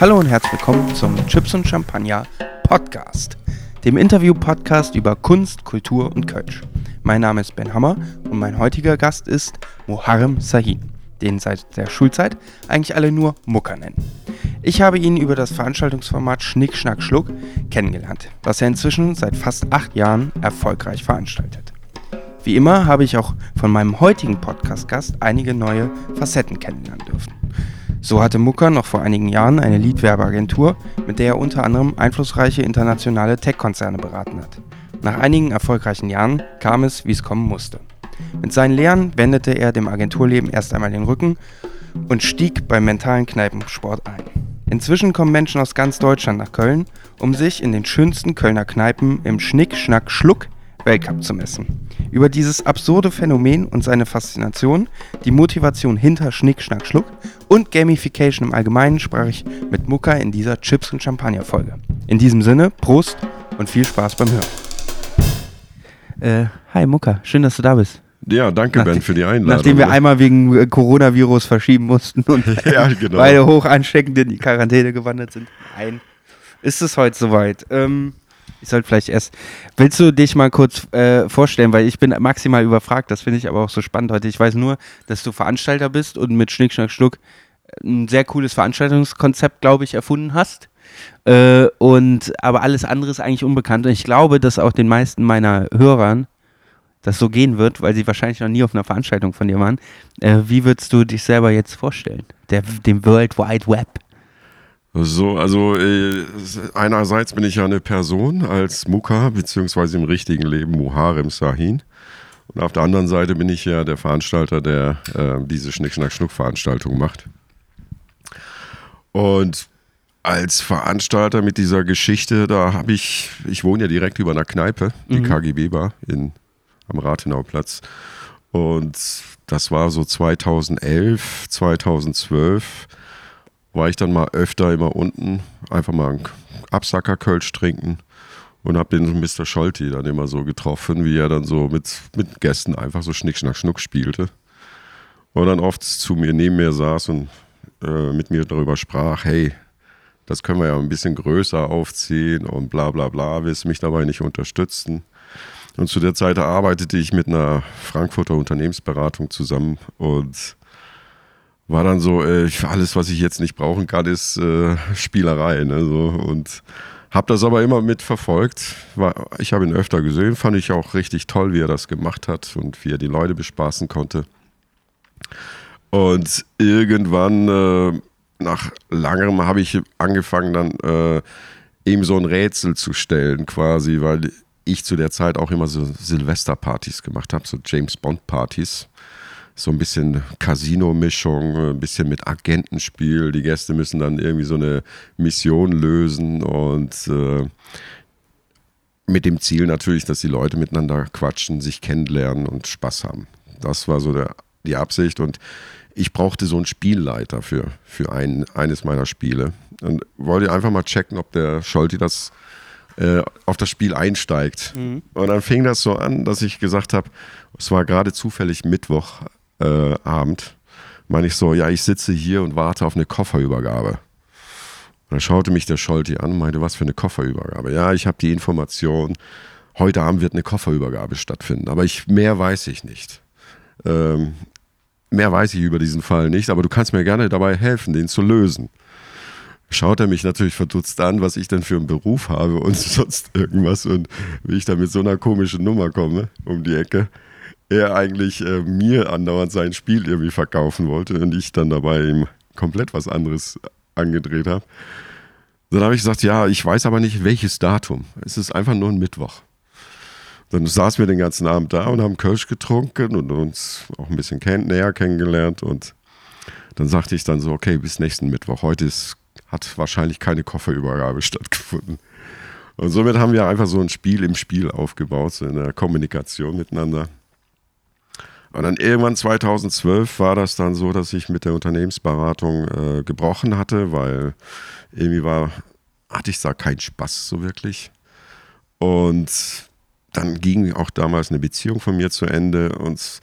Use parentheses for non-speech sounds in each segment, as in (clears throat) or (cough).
Hallo und herzlich willkommen zum Chips und Champagner Podcast, dem Interview-Podcast über Kunst, Kultur und Kölsch. Mein Name ist Ben Hammer und mein heutiger Gast ist Muharrem Sahin, den seit der Schulzeit eigentlich alle nur Mucker nennen. Ich habe ihn über das Veranstaltungsformat Schnick, Schnack, Schluck kennengelernt, was er inzwischen seit fast acht Jahren erfolgreich veranstaltet. Wie immer habe ich auch von meinem heutigen Podcast-Gast einige neue Facetten kennenlernen dürfen. So hatte Mucker noch vor einigen Jahren eine Leadwerbeagentur, mit der er unter anderem einflussreiche internationale Tech-Konzerne beraten hat. Nach einigen erfolgreichen Jahren kam es, wie es kommen musste. Mit seinen Lehren wendete er dem Agenturleben erst einmal den Rücken und stieg beim mentalen Kneipensport ein. Inzwischen kommen Menschen aus ganz Deutschland nach Köln, um sich in den schönsten Kölner Kneipen im Schnick, Schnack, Schluck Weltcup zu messen. Über dieses absurde Phänomen und seine Faszination, die Motivation hinter Schnick, Schnack, Schluck und Gamification im Allgemeinen sprach ich mit Mucka in dieser Chips- und Champagner-Folge. In diesem Sinne, Prost und viel Spaß beim Hören. Äh, hi Mucka, schön, dass du da bist. Ja, danke Nachdem- Ben für die Einladung. Nachdem wir einmal wegen äh, Coronavirus verschieben mussten und (laughs) Ja, genau. beide hoch ansteckend in die Quarantäne gewandert sind. Nein. Ist es heute soweit? Ähm, ich sollte vielleicht erst. Willst du dich mal kurz äh, vorstellen, weil ich bin maximal überfragt, das finde ich aber auch so spannend heute. Ich weiß nur, dass du Veranstalter bist und mit Schnick, Schnack, Schnuck ein sehr cooles Veranstaltungskonzept, glaube ich, erfunden hast. Äh, und aber alles andere ist eigentlich unbekannt. Und ich glaube, dass auch den meisten meiner Hörern das so gehen wird, weil sie wahrscheinlich noch nie auf einer Veranstaltung von dir waren. Äh, wie würdest du dich selber jetzt vorstellen? Der, dem World Wide Web. So, also äh, einerseits bin ich ja eine Person als Muka, beziehungsweise im richtigen Leben Muharrem Sahin. Und auf der anderen Seite bin ich ja der Veranstalter, der äh, diese Schnick-Schnack-Schnuck-Veranstaltung macht. Und als Veranstalter mit dieser Geschichte, da habe ich, ich wohne ja direkt über einer Kneipe, die KGB Bar in, am Rathenauplatz. Und das war so 2011, 2012 war ich dann mal öfter immer unten, einfach mal einen Absacker Kölsch trinken und habe den Mr. Scholti dann immer so getroffen, wie er dann so mit, mit Gästen einfach so Schnick, Schnack, Schnuck spielte. Und dann oft zu mir neben mir saß und äh, mit mir darüber sprach, hey, das können wir ja ein bisschen größer aufziehen und bla bla bla, willst mich dabei nicht unterstützen. Und zu der Zeit arbeitete ich mit einer Frankfurter Unternehmensberatung zusammen und war dann so, äh, alles, was ich jetzt nicht brauchen kann, ist äh, Spielerei. Ne, so. Und habe das aber immer mitverfolgt. War, ich habe ihn öfter gesehen, fand ich auch richtig toll, wie er das gemacht hat und wie er die Leute bespaßen konnte. Und irgendwann, äh, nach langerem, habe ich angefangen, dann äh, ihm so ein Rätsel zu stellen, quasi, weil ich zu der Zeit auch immer so Silvesterpartys gemacht habe, so James Bond-Partys so ein bisschen Casino-Mischung, ein bisschen mit Agentenspiel. Die Gäste müssen dann irgendwie so eine Mission lösen und äh, mit dem Ziel natürlich, dass die Leute miteinander quatschen, sich kennenlernen und Spaß haben. Das war so der, die Absicht und ich brauchte so einen Spielleiter für, für ein, eines meiner Spiele und wollte einfach mal checken, ob der Scholti das äh, auf das Spiel einsteigt. Und dann fing das so an, dass ich gesagt habe, es war gerade zufällig Mittwoch, äh, Abend, meine ich so, ja, ich sitze hier und warte auf eine Kofferübergabe. Und dann schaute mich der Scholti an und meinte, was für eine Kofferübergabe? Ja, ich habe die Information, heute Abend wird eine Kofferübergabe stattfinden, aber ich, mehr weiß ich nicht. Ähm, mehr weiß ich über diesen Fall nicht, aber du kannst mir gerne dabei helfen, den zu lösen. Schaut er mich natürlich verdutzt an, was ich denn für einen Beruf habe und (laughs) sonst irgendwas und wie ich da mit so einer komischen Nummer komme um die Ecke er eigentlich äh, mir andauernd sein Spiel irgendwie verkaufen wollte und ich dann dabei ihm komplett was anderes angedreht habe. Dann habe ich gesagt, ja, ich weiß aber nicht, welches Datum. Es ist einfach nur ein Mittwoch. Dann saßen wir den ganzen Abend da und haben Kölsch getrunken und uns auch ein bisschen kenn näher kennengelernt. Und dann sagte ich dann so, okay, bis nächsten Mittwoch. Heute ist, hat wahrscheinlich keine Kofferübergabe (laughs) stattgefunden. Und somit haben wir einfach so ein Spiel im Spiel aufgebaut, so in der Kommunikation miteinander. Und dann irgendwann 2012 war das dann so, dass ich mit der Unternehmensberatung äh, gebrochen hatte, weil irgendwie war, hatte ich da keinen Spaß so wirklich. Und dann ging auch damals eine Beziehung von mir zu Ende und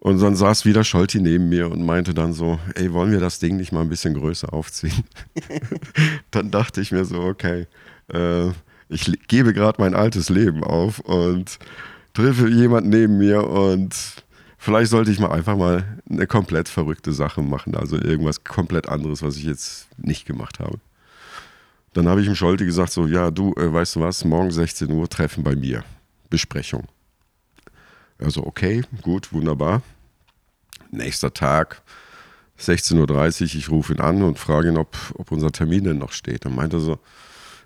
Und dann saß wieder Scholti neben mir und meinte dann so, ey, wollen wir das Ding nicht mal ein bisschen größer aufziehen? (laughs) dann dachte ich mir so, okay, äh, ich gebe gerade mein altes Leben auf und treffe jemanden neben mir und vielleicht sollte ich mal einfach mal eine komplett verrückte Sache machen, also irgendwas komplett anderes, was ich jetzt nicht gemacht habe. Dann habe ich dem Scholti gesagt, so, ja, du, äh, weißt du was, morgen 16 Uhr treffen bei mir. Besprechung. Also okay, gut, wunderbar. Nächster Tag, 16.30 Uhr, ich rufe ihn an und frage ihn, ob, ob unser Termin denn noch steht. Dann meinte er so,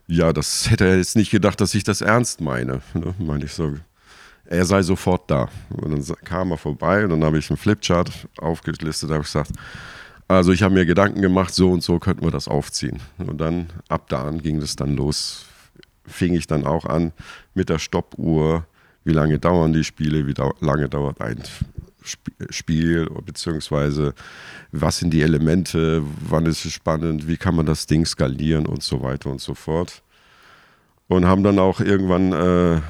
ja, das hätte er jetzt nicht gedacht, dass ich das ernst meine. Ne? Meinte ich so, er sei sofort da. Und dann kam er vorbei und dann habe ich einen Flipchart aufgelistet, habe gesagt, also ich habe mir Gedanken gemacht, so und so könnten wir das aufziehen. Und dann, ab da an ging das dann los. Fing ich dann auch an mit der Stoppuhr, wie lange dauern die Spiele, wie lange dauert ein Spiel, beziehungsweise was sind die Elemente, wann ist es spannend, wie kann man das Ding skalieren und so weiter und so fort. Und haben dann auch irgendwann äh,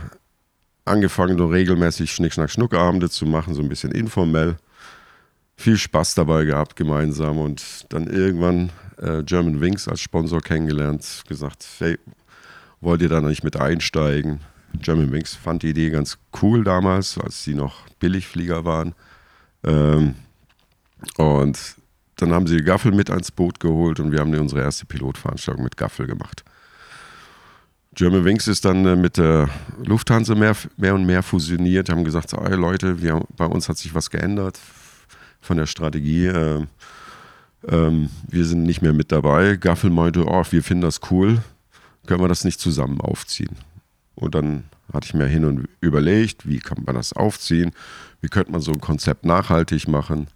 angefangen, so regelmäßig Schnick-Schnack-Schnuck-Abende zu machen, so ein bisschen informell. Viel Spaß dabei gehabt gemeinsam und dann irgendwann äh, German Wings als Sponsor kennengelernt, gesagt, hey, wollt ihr da nicht mit einsteigen? German Wings fand die Idee ganz cool damals, als sie noch Billigflieger waren. Ähm, und dann haben sie Gaffel mit ans Boot geholt und wir haben unsere erste Pilotveranstaltung mit Gaffel gemacht. German Wings ist dann äh, mit der Lufthansa mehr, mehr und mehr fusioniert, haben gesagt, so, hey Leute, wir, bei uns hat sich was geändert von der Strategie. Äh, ähm, wir sind nicht mehr mit dabei. Gaffel meinte, oh, wir finden das cool, können wir das nicht zusammen aufziehen? Und dann hatte ich mir hin und überlegt, wie kann man das aufziehen, wie könnte man so ein Konzept nachhaltig machen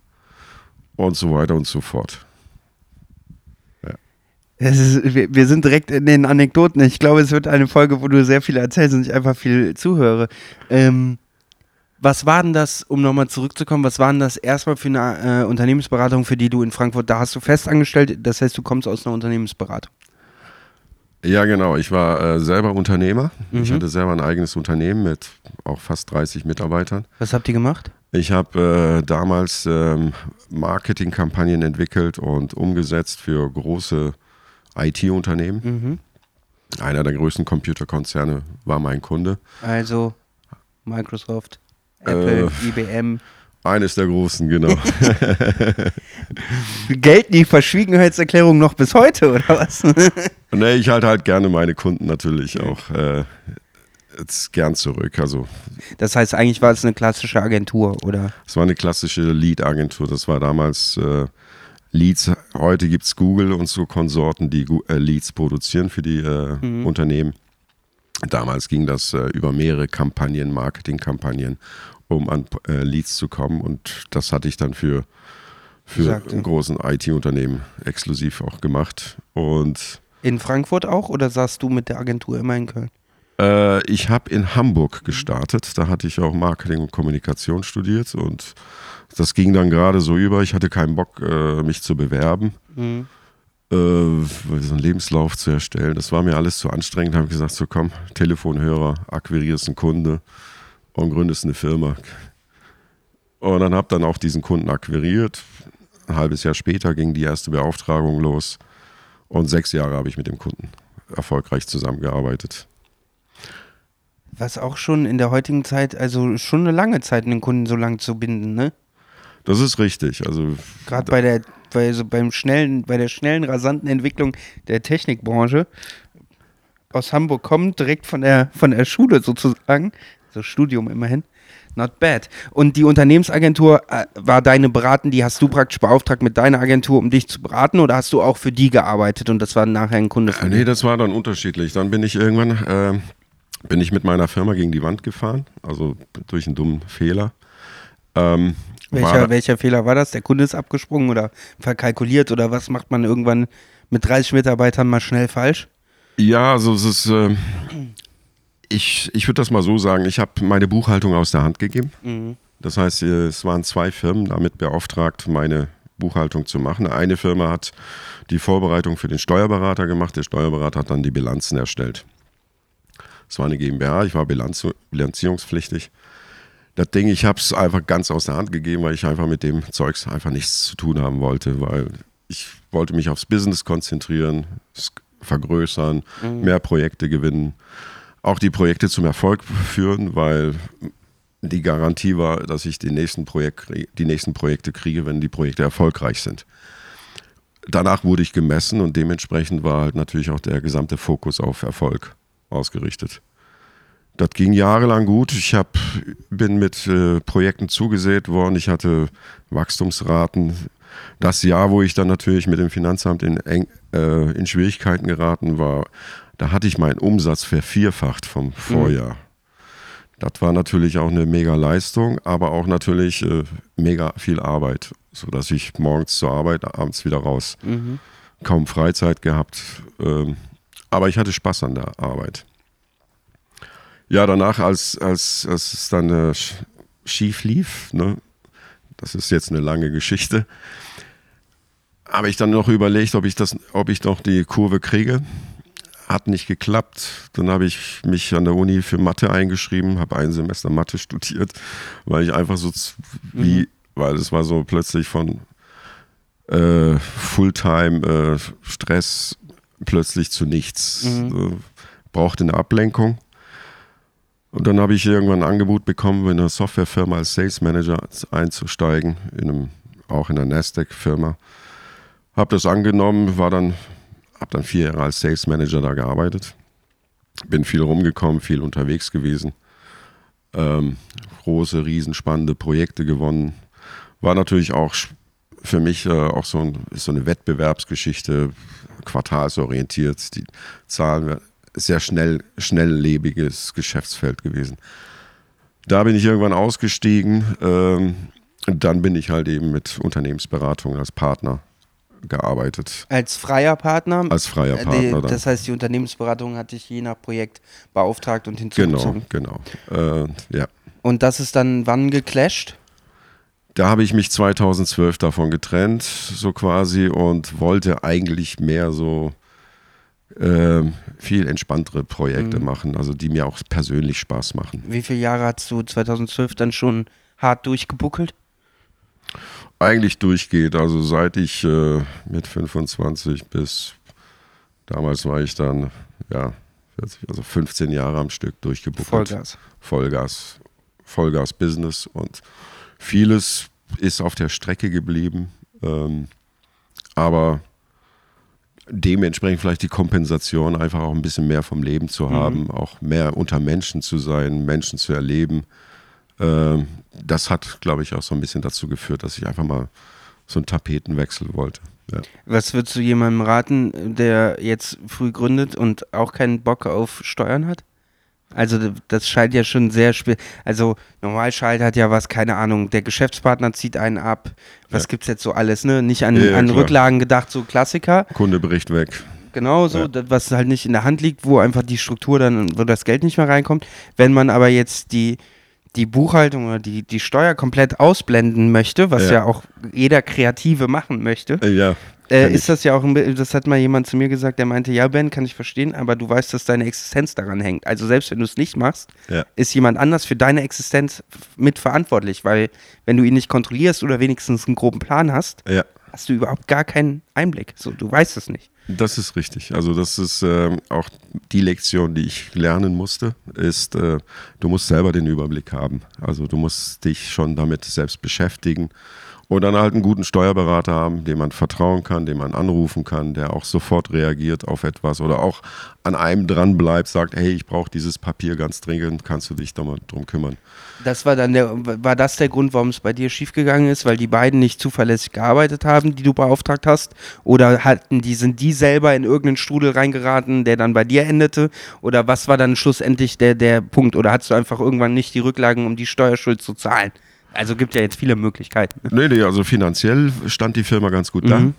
und so weiter und so fort. Ist, wir, wir, sind direkt in den Anekdoten. Ich glaube, es wird eine Folge, wo du sehr viel erzählst und ich einfach viel zuhöre. Ähm, was war denn das, um nochmal zurückzukommen, was war denn das erstmal für eine äh, Unternehmensberatung, für die du in Frankfurt, da hast du fest angestellt, das heißt, du kommst aus einer Unternehmensberatung? Ja, genau. Ich war äh, selber Unternehmer. Mhm. Ich hatte selber ein eigenes Unternehmen mit auch fast 30 Mitarbeitern. Was habt ihr gemacht? Ich habe äh, damals ähm, Marketingkampagnen entwickelt und umgesetzt für große IT-Unternehmen. Mhm. Einer der größten Computerkonzerne war mein Kunde. Also Microsoft, Apple, äh, IBM. Eines der großen, genau. (laughs) Gelten die Verschwiegenheitserklärungen noch bis heute, oder was? (laughs) nee, ich halte halt gerne meine Kunden natürlich auch äh, jetzt gern zurück. Also, das heißt, eigentlich war es eine klassische Agentur, oder? Es war eine klassische Lead-Agentur. Das war damals äh, Leads. Heute gibt es Google und so Konsorten, die äh, Leads produzieren für die äh, mhm. Unternehmen. Damals ging das äh, über mehrere Kampagnen, Marketingkampagnen um an äh, Leads zu kommen. Und das hatte ich dann für, für einen großen IT-Unternehmen exklusiv auch gemacht. Und in Frankfurt auch oder saßt du mit der Agentur immer in Köln? Äh, ich habe in Hamburg gestartet. Da hatte ich auch Marketing und Kommunikation studiert und das ging dann gerade so über. Ich hatte keinen Bock, äh, mich zu bewerben. Mhm. Äh, so einen Lebenslauf zu erstellen. Das war mir alles zu anstrengend. Da habe ich gesagt, so komm, Telefonhörer, akquirierst einen Kunde, und gründest eine Firma. Und dann habe dann auch diesen Kunden akquiriert. Ein halbes Jahr später ging die erste Beauftragung los und sechs Jahre habe ich mit dem Kunden erfolgreich zusammengearbeitet. Was auch schon in der heutigen Zeit, also schon eine lange Zeit, einen Kunden so lang zu binden, ne? Das ist richtig. Also gerade bei der, bei, so beim schnellen, bei der schnellen, rasanten Entwicklung der Technikbranche aus Hamburg kommt, direkt von der, von der Schule sozusagen, so Studium immerhin. Not bad. Und die Unternehmensagentur äh, war deine Beraten, die hast du praktisch beauftragt mit deiner Agentur, um dich zu beraten oder hast du auch für die gearbeitet und das war nachher ein Kunde von äh, Nee, das war dann unterschiedlich. Dann bin ich irgendwann, äh, bin ich mit meiner Firma gegen die Wand gefahren, also durch einen dummen Fehler. Ähm, welcher, welcher Fehler war das? Der Kunde ist abgesprungen oder verkalkuliert oder was macht man irgendwann mit 30 Mitarbeitern mal schnell falsch? Ja, also es ist, äh, ich, ich würde das mal so sagen, ich habe meine Buchhaltung aus der Hand gegeben. Mhm. Das heißt, es waren zwei Firmen damit beauftragt, meine Buchhaltung zu machen. Eine Firma hat die Vorbereitung für den Steuerberater gemacht, der Steuerberater hat dann die Bilanzen erstellt. Es war eine GmbH, ich war Bilanz, bilanzierungspflichtig. das Ding, ich habe es einfach ganz aus der Hand gegeben, weil ich einfach mit dem Zeugs einfach nichts zu tun haben wollte, weil ich wollte mich aufs Business konzentrieren, es vergrößern, mhm. mehr Projekte gewinnen, auch die Projekte zum Erfolg führen, weil die Garantie war, dass ich die nächsten, Projekt, die nächsten Projekte kriege, wenn die Projekte erfolgreich sind. Danach wurde ich gemessen und dementsprechend war halt natürlich auch der gesamte Fokus auf Erfolg ausgerichtet. Das ging jahrelang gut. Ich hab, bin mit äh, Projekten zugesät worden. Ich hatte Wachstumsraten. Das Jahr, wo ich dann natürlich mit dem Finanzamt in, eng, äh, in Schwierigkeiten geraten war, da hatte ich meinen Umsatz vervierfacht vom Vorjahr. Mhm. Das war natürlich auch eine mega Leistung, aber auch natürlich äh, mega viel Arbeit, sodass ich morgens zur Arbeit, abends wieder raus. Mhm. Kaum Freizeit gehabt. Ähm, aber ich hatte Spaß an der Arbeit. Ja, danach, als, als, als es dann äh, schief lief, ne, das ist jetzt eine lange Geschichte, habe ich dann noch überlegt, ob ich das, ob ich noch die Kurve kriege. Hat nicht geklappt. Dann habe ich mich an der Uni für Mathe eingeschrieben, habe ein Semester Mathe studiert, weil ich einfach so wie, mhm. weil es war so plötzlich von äh, Fulltime äh, Stress plötzlich zu nichts. Mhm. Brauchte eine Ablenkung. Und dann habe ich irgendwann ein Angebot bekommen, in einer Softwarefirma als Sales Manager einzusteigen, in einem, auch in einer Nasdaq-Firma. Habe das angenommen, war dann, habe dann vier Jahre als Sales Manager da gearbeitet. Bin viel rumgekommen, viel unterwegs gewesen. Ähm, große, riesenspannende Projekte gewonnen. War natürlich auch für mich äh, auch so, ein, so eine Wettbewerbsgeschichte, quartalsorientiert. Die Zahlen sehr schnell, schnelllebiges Geschäftsfeld gewesen. Da bin ich irgendwann ausgestiegen. Ähm, dann bin ich halt eben mit Unternehmensberatung als Partner gearbeitet. Als freier Partner? Als freier äh, Partner. Das heißt, die Unternehmensberatung hat dich je nach Projekt beauftragt und hinzugezogen? Genau, genau. Äh, ja. Und das ist dann wann geclasht? Da habe ich mich 2012 davon getrennt, so quasi, und wollte eigentlich mehr so äh, viel entspanntere Projekte mhm. machen, also die mir auch persönlich Spaß machen. Wie viele Jahre hast du 2012 dann schon hart durchgebuckelt? Eigentlich durchgeht, also seit ich äh, mit 25 bis damals war ich dann, ja, 40, also 15 Jahre am Stück durchgebuckelt. Vollgas. Vollgas. Vollgas-Business und vieles ist auf der Strecke geblieben. Ähm, aber dementsprechend vielleicht die Kompensation, einfach auch ein bisschen mehr vom Leben zu mhm. haben, mhm. auch mehr unter Menschen zu sein, Menschen zu erleben. Ähm, das hat, glaube ich, auch so ein bisschen dazu geführt, dass ich einfach mal so einen Tapetenwechsel wollte. Ja. Was würdest du jemandem raten, der jetzt früh gründet und auch keinen Bock auf Steuern hat? Also das scheint ja schon sehr schwer. Also normal scheitert ja was, keine Ahnung, der Geschäftspartner zieht einen ab. Was ja. es jetzt so alles, ne? Nicht an, ja, an Rücklagen gedacht, so Klassiker. Kundebericht weg. Genau so, ja. das, was halt nicht in der Hand liegt, wo einfach die Struktur dann, wo das Geld nicht mehr reinkommt. Wenn man aber jetzt die, die Buchhaltung oder die, die Steuer komplett ausblenden möchte, was ja, ja auch jeder Kreative machen möchte, ja. Äh, ist das ja auch, ein, das hat mal jemand zu mir gesagt, der meinte, ja Ben, kann ich verstehen, aber du weißt, dass deine Existenz daran hängt. Also selbst wenn du es nicht machst, ja. ist jemand anders für deine Existenz mitverantwortlich, weil wenn du ihn nicht kontrollierst oder wenigstens einen groben Plan hast, ja. hast du überhaupt gar keinen Einblick. So, du weißt es nicht. Das ist richtig. Also das ist äh, auch die Lektion, die ich lernen musste, ist, äh, du musst selber den Überblick haben. Also du musst dich schon damit selbst beschäftigen und dann halt einen guten Steuerberater haben, dem man vertrauen kann, dem man anrufen kann, der auch sofort reagiert auf etwas oder auch an einem dran bleibt, sagt, hey, ich brauche dieses Papier ganz dringend, kannst du dich da mal drum kümmern. Das war dann der, war das der Grund, warum es bei dir schiefgegangen ist, weil die beiden nicht zuverlässig gearbeitet haben, die du beauftragt hast? Oder hatten die, sind die selber in irgendeinen Strudel reingeraten, der dann bei dir endete? Oder was war dann schlussendlich der, der Punkt? Oder hattest du einfach irgendwann nicht die Rücklagen, um die Steuerschuld zu zahlen? Also gibt ja jetzt viele Möglichkeiten. Nee, nee, also finanziell stand die Firma ganz gut mhm.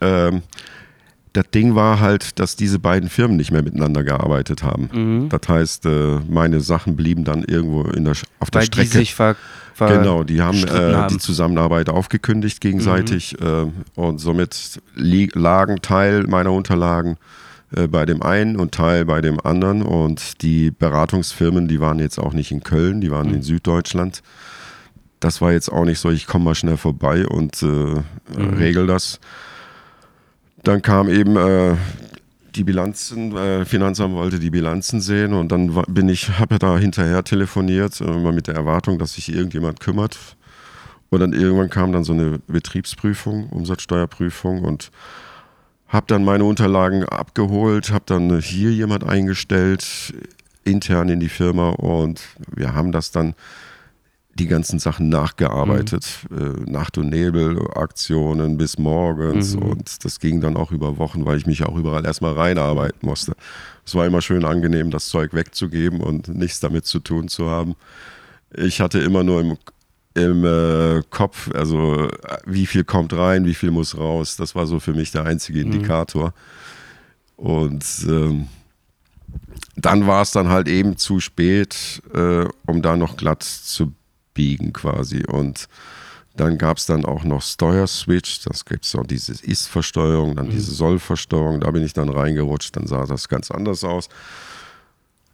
da. Ähm, das Ding war halt, dass diese beiden Firmen nicht mehr miteinander gearbeitet haben. Mhm. Das heißt, äh, meine Sachen blieben dann irgendwo in der, auf der Weil Strecke. Die sich ver, ver genau, die haben, äh, haben, die Zusammenarbeit aufgekündigt gegenseitig mhm. äh, und somit lagen Teil meiner Unterlagen äh, bei dem einen und Teil bei dem anderen. Und die Beratungsfirmen, die waren jetzt auch nicht in Köln, die waren mhm. in Süddeutschland. Das war jetzt auch nicht so, ich komme mal schnell vorbei und äh, mhm. regel das. Dann kam eben äh, die Bilanzen, äh, Finanzamt wollte die Bilanzen sehen und dann bin ich, habe da hinterher telefoniert, äh, immer mit der Erwartung, dass sich irgendjemand kümmert. Und dann irgendwann kam dann so eine Betriebsprüfung, Umsatzsteuerprüfung und habe dann meine Unterlagen abgeholt, habe dann hier jemand eingestellt, intern in die Firma und wir haben das dann die ganzen Sachen nachgearbeitet. Mhm. Äh, Nacht- und Nebel-Aktionen bis morgens mhm. und das ging dann auch über Wochen, weil ich mich auch überall erstmal reinarbeiten musste. Es war immer schön angenehm, das Zeug wegzugeben und nichts damit zu tun zu haben. Ich hatte immer nur im, im äh, Kopf, also wie viel kommt rein, wie viel muss raus. Das war so für mich der einzige mhm. Indikator. Mhm. Und ähm, dann war es dann halt eben zu spät, äh, um da noch glatt zu biegen quasi. Und dann gab es dann auch noch Steuerswitch, das gibt es auch diese Ist-Versteuerung, dann mhm. diese Soll-Versteuerung, da bin ich dann reingerutscht, dann sah das ganz anders aus.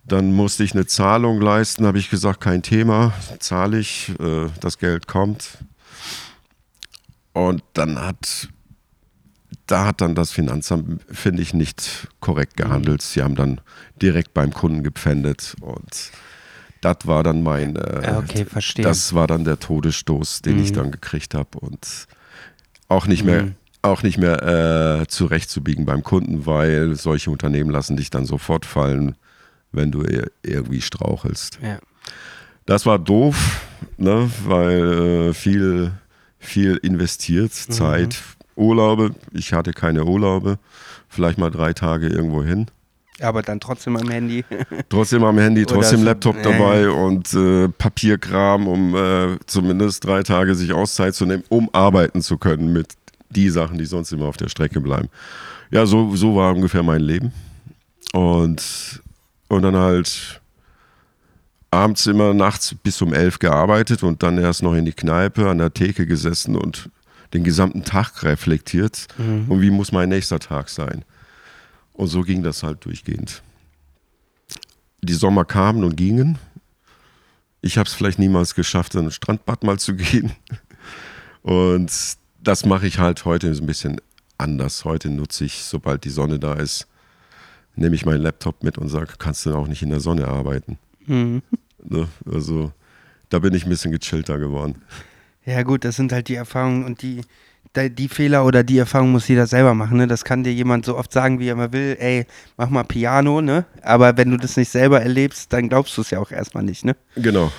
Dann musste ich eine Zahlung leisten, habe ich gesagt, kein Thema, zahle ich, äh, das Geld kommt. Und dann hat, da hat dann das Finanzamt, finde ich, nicht korrekt gehandelt. Sie haben dann direkt beim Kunden gepfändet und das war dann mein, äh, okay, verstehe. das war dann der Todesstoß, den mhm. ich dann gekriegt habe und auch nicht mehr, mhm. auch nicht mehr äh, zurechtzubiegen beim Kunden, weil solche Unternehmen lassen dich dann sofort fallen, wenn du irgendwie strauchelst. Ja. Das war doof, ne, weil äh, viel, viel investiert, mhm. Zeit, Urlaube. Ich hatte keine Urlaube, vielleicht mal drei Tage irgendwo hin. Aber dann trotzdem am Handy. (laughs) trotzdem am Handy, trotzdem so, Laptop äh. dabei und äh, Papierkram, um äh, zumindest drei Tage sich Auszeit zu nehmen, um arbeiten zu können mit die Sachen, die sonst immer auf der Strecke bleiben. Ja, so, so war ungefähr mein Leben. Und, und dann halt abends immer nachts bis um elf gearbeitet und dann erst noch in die Kneipe an der Theke gesessen und den gesamten Tag reflektiert. Mhm. Und wie muss mein nächster Tag sein? Und so ging das halt durchgehend. Die Sommer kamen und gingen. Ich habe es vielleicht niemals geschafft, in ein Strandbad mal zu (laughs) gehen. Und das mache ich halt heute ein bisschen anders. Heute nutze ich, sobald die Sonne da ist, nehme ich meinen Laptop mit und sage, kannst du auch nicht in der Sonne arbeiten. Mhm. (laughs) Ne? Also da bin ich ein bisschen gechillter geworden. Ja gut, das sind halt die Erfahrungen und die, die Fehler oder die Erfahrung muss jeder selber machen. Ne? Das kann dir jemand so oft sagen, wie er mal will, ey, mach mal Piano, ne? Aber wenn du das nicht selber erlebst, dann glaubst du es ja auch erstmal nicht, ne? Genau.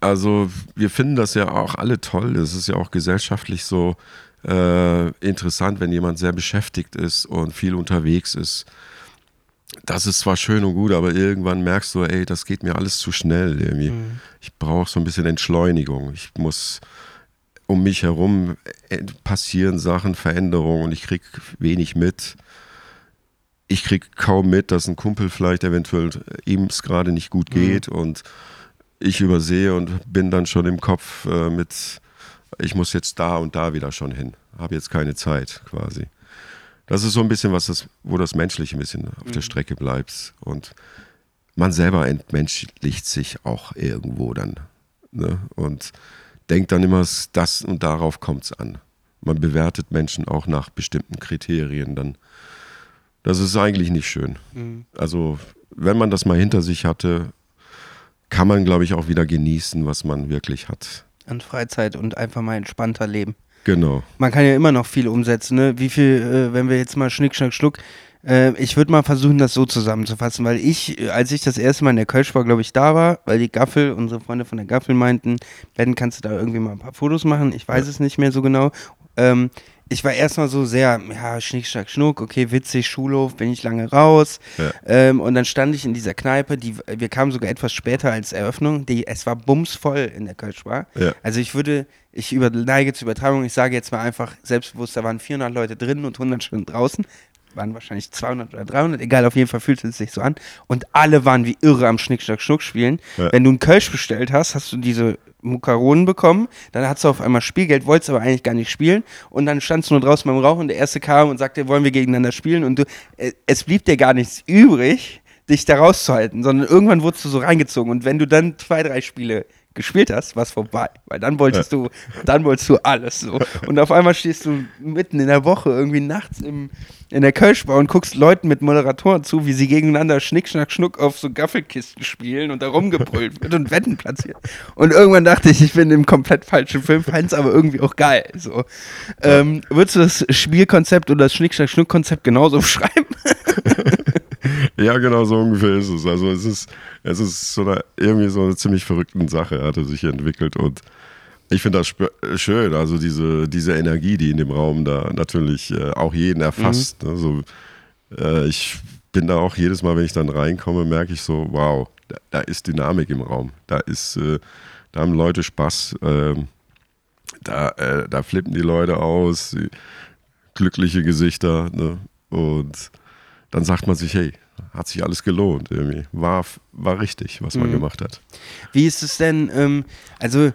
Also wir finden das ja auch alle toll. Es ist ja auch gesellschaftlich so äh, interessant, wenn jemand sehr beschäftigt ist und viel unterwegs ist. Das ist zwar schön und gut, aber irgendwann merkst du, ey, das geht mir alles zu schnell irgendwie. Mhm. Ich brauche so ein bisschen Entschleunigung. Ich muss um mich herum äh, passieren Sachen, Veränderungen und ich kriege wenig mit. Ich kriege kaum mit, dass ein Kumpel vielleicht eventuell äh, ihm es gerade nicht gut mhm. geht mhm. und ich übersehe und bin dann schon im Kopf äh, mit, ich muss jetzt da und da wieder schon hin. Habe jetzt keine Zeit quasi. Das ist so ein bisschen was, das, wo das Menschliche ein bisschen auf mhm. der Strecke bleibt. Und man selber entmenschlicht sich auch irgendwo dann. Ne? Und denkt dann immer, das und darauf kommt es an. Man bewertet Menschen auch nach bestimmten Kriterien dann. Das ist eigentlich nicht schön. Mhm. Also, wenn man das mal hinter sich hatte, kann man, glaube ich, auch wieder genießen, was man wirklich hat. An Freizeit und einfach mal entspannter leben. Genau. Man kann ja immer noch viel umsetzen, ne? Wie viel, äh, wenn wir jetzt mal Schnick, Schnack, Schluck, äh, ich würde mal versuchen, das so zusammenzufassen, weil ich, äh, als ich das erste Mal in der Kölsch-Bar, glaube ich, da war, weil die Gaffel, unsere Freunde von der Gaffel meinten, Ben, kannst du da irgendwie mal ein paar Fotos machen? Ich weiß ja. es nicht mehr so genau. Ähm, ich war erstmal so sehr, ja, Schnick, Schnack, Schnuck, okay, witzig, Schulhof, bin ich lange raus. Ja. Ähm, und dann stand ich in dieser Kneipe, die, wir kamen sogar etwas später als Eröffnung, die, es war bumsvoll in der Kölsch-Bar. Ja. Also ich würde, ich über, neige zur Übertragung, ich sage jetzt mal einfach selbstbewusst, da waren 400 Leute drin und 100 schon draußen waren wahrscheinlich 200 oder 300, egal, auf jeden Fall fühlte es sich so an. Und alle waren wie irre am Schnick, Schnack, Schnuck spielen. Ja. Wenn du einen Kölsch bestellt hast, hast du diese Mukaronen bekommen, dann hast du auf einmal Spielgeld, wolltest aber eigentlich gar nicht spielen und dann standst du nur draußen beim Rauch und der erste kam und sagte, wollen wir gegeneinander spielen und du, äh, es blieb dir gar nichts übrig, dich da rauszuhalten, sondern irgendwann wurdest du so reingezogen und wenn du dann zwei, drei Spiele gespielt hast, war es vorbei, weil dann wolltest du, dann wolltest du alles so und auf einmal stehst du mitten in der Woche irgendwie nachts im, in der Kölschbar und guckst Leuten mit Moderatoren zu, wie sie gegeneinander Schnick, Schnack, Schnuck auf so Gaffelkisten spielen und da rumgebrüllt wird und Wetten platziert. Und irgendwann dachte ich, ich bin im komplett falschen Film, fand es aber irgendwie auch geil. So. Ähm, würdest du das Spielkonzept oder das Schnick, Schnack, Schnuck-Konzept genauso (laughs) beschreiben? (laughs) Ja, genau so ungefähr ist es. Also es ist, es ist so eine, irgendwie so eine ziemlich verrückte Sache, hatte sich entwickelt und ich finde das schön, also diese, diese Energie, die in dem Raum da natürlich äh, auch jeden erfasst. Ne? So, äh, ich bin da auch jedes Mal, wenn ich dann reinkomme, merke ich so, wow, da, da ist Dynamik im Raum. Da ist, äh, da haben Leute Spaß. ähm, da, äh, da flippen die Leute aus, glückliche Gesichter. Ne? Und dann sagt man sich, hey, hat sich alles gelohnt irgendwie. War, war richtig, was man Mhm. gemacht hat. Wie ist es denn, ähm, also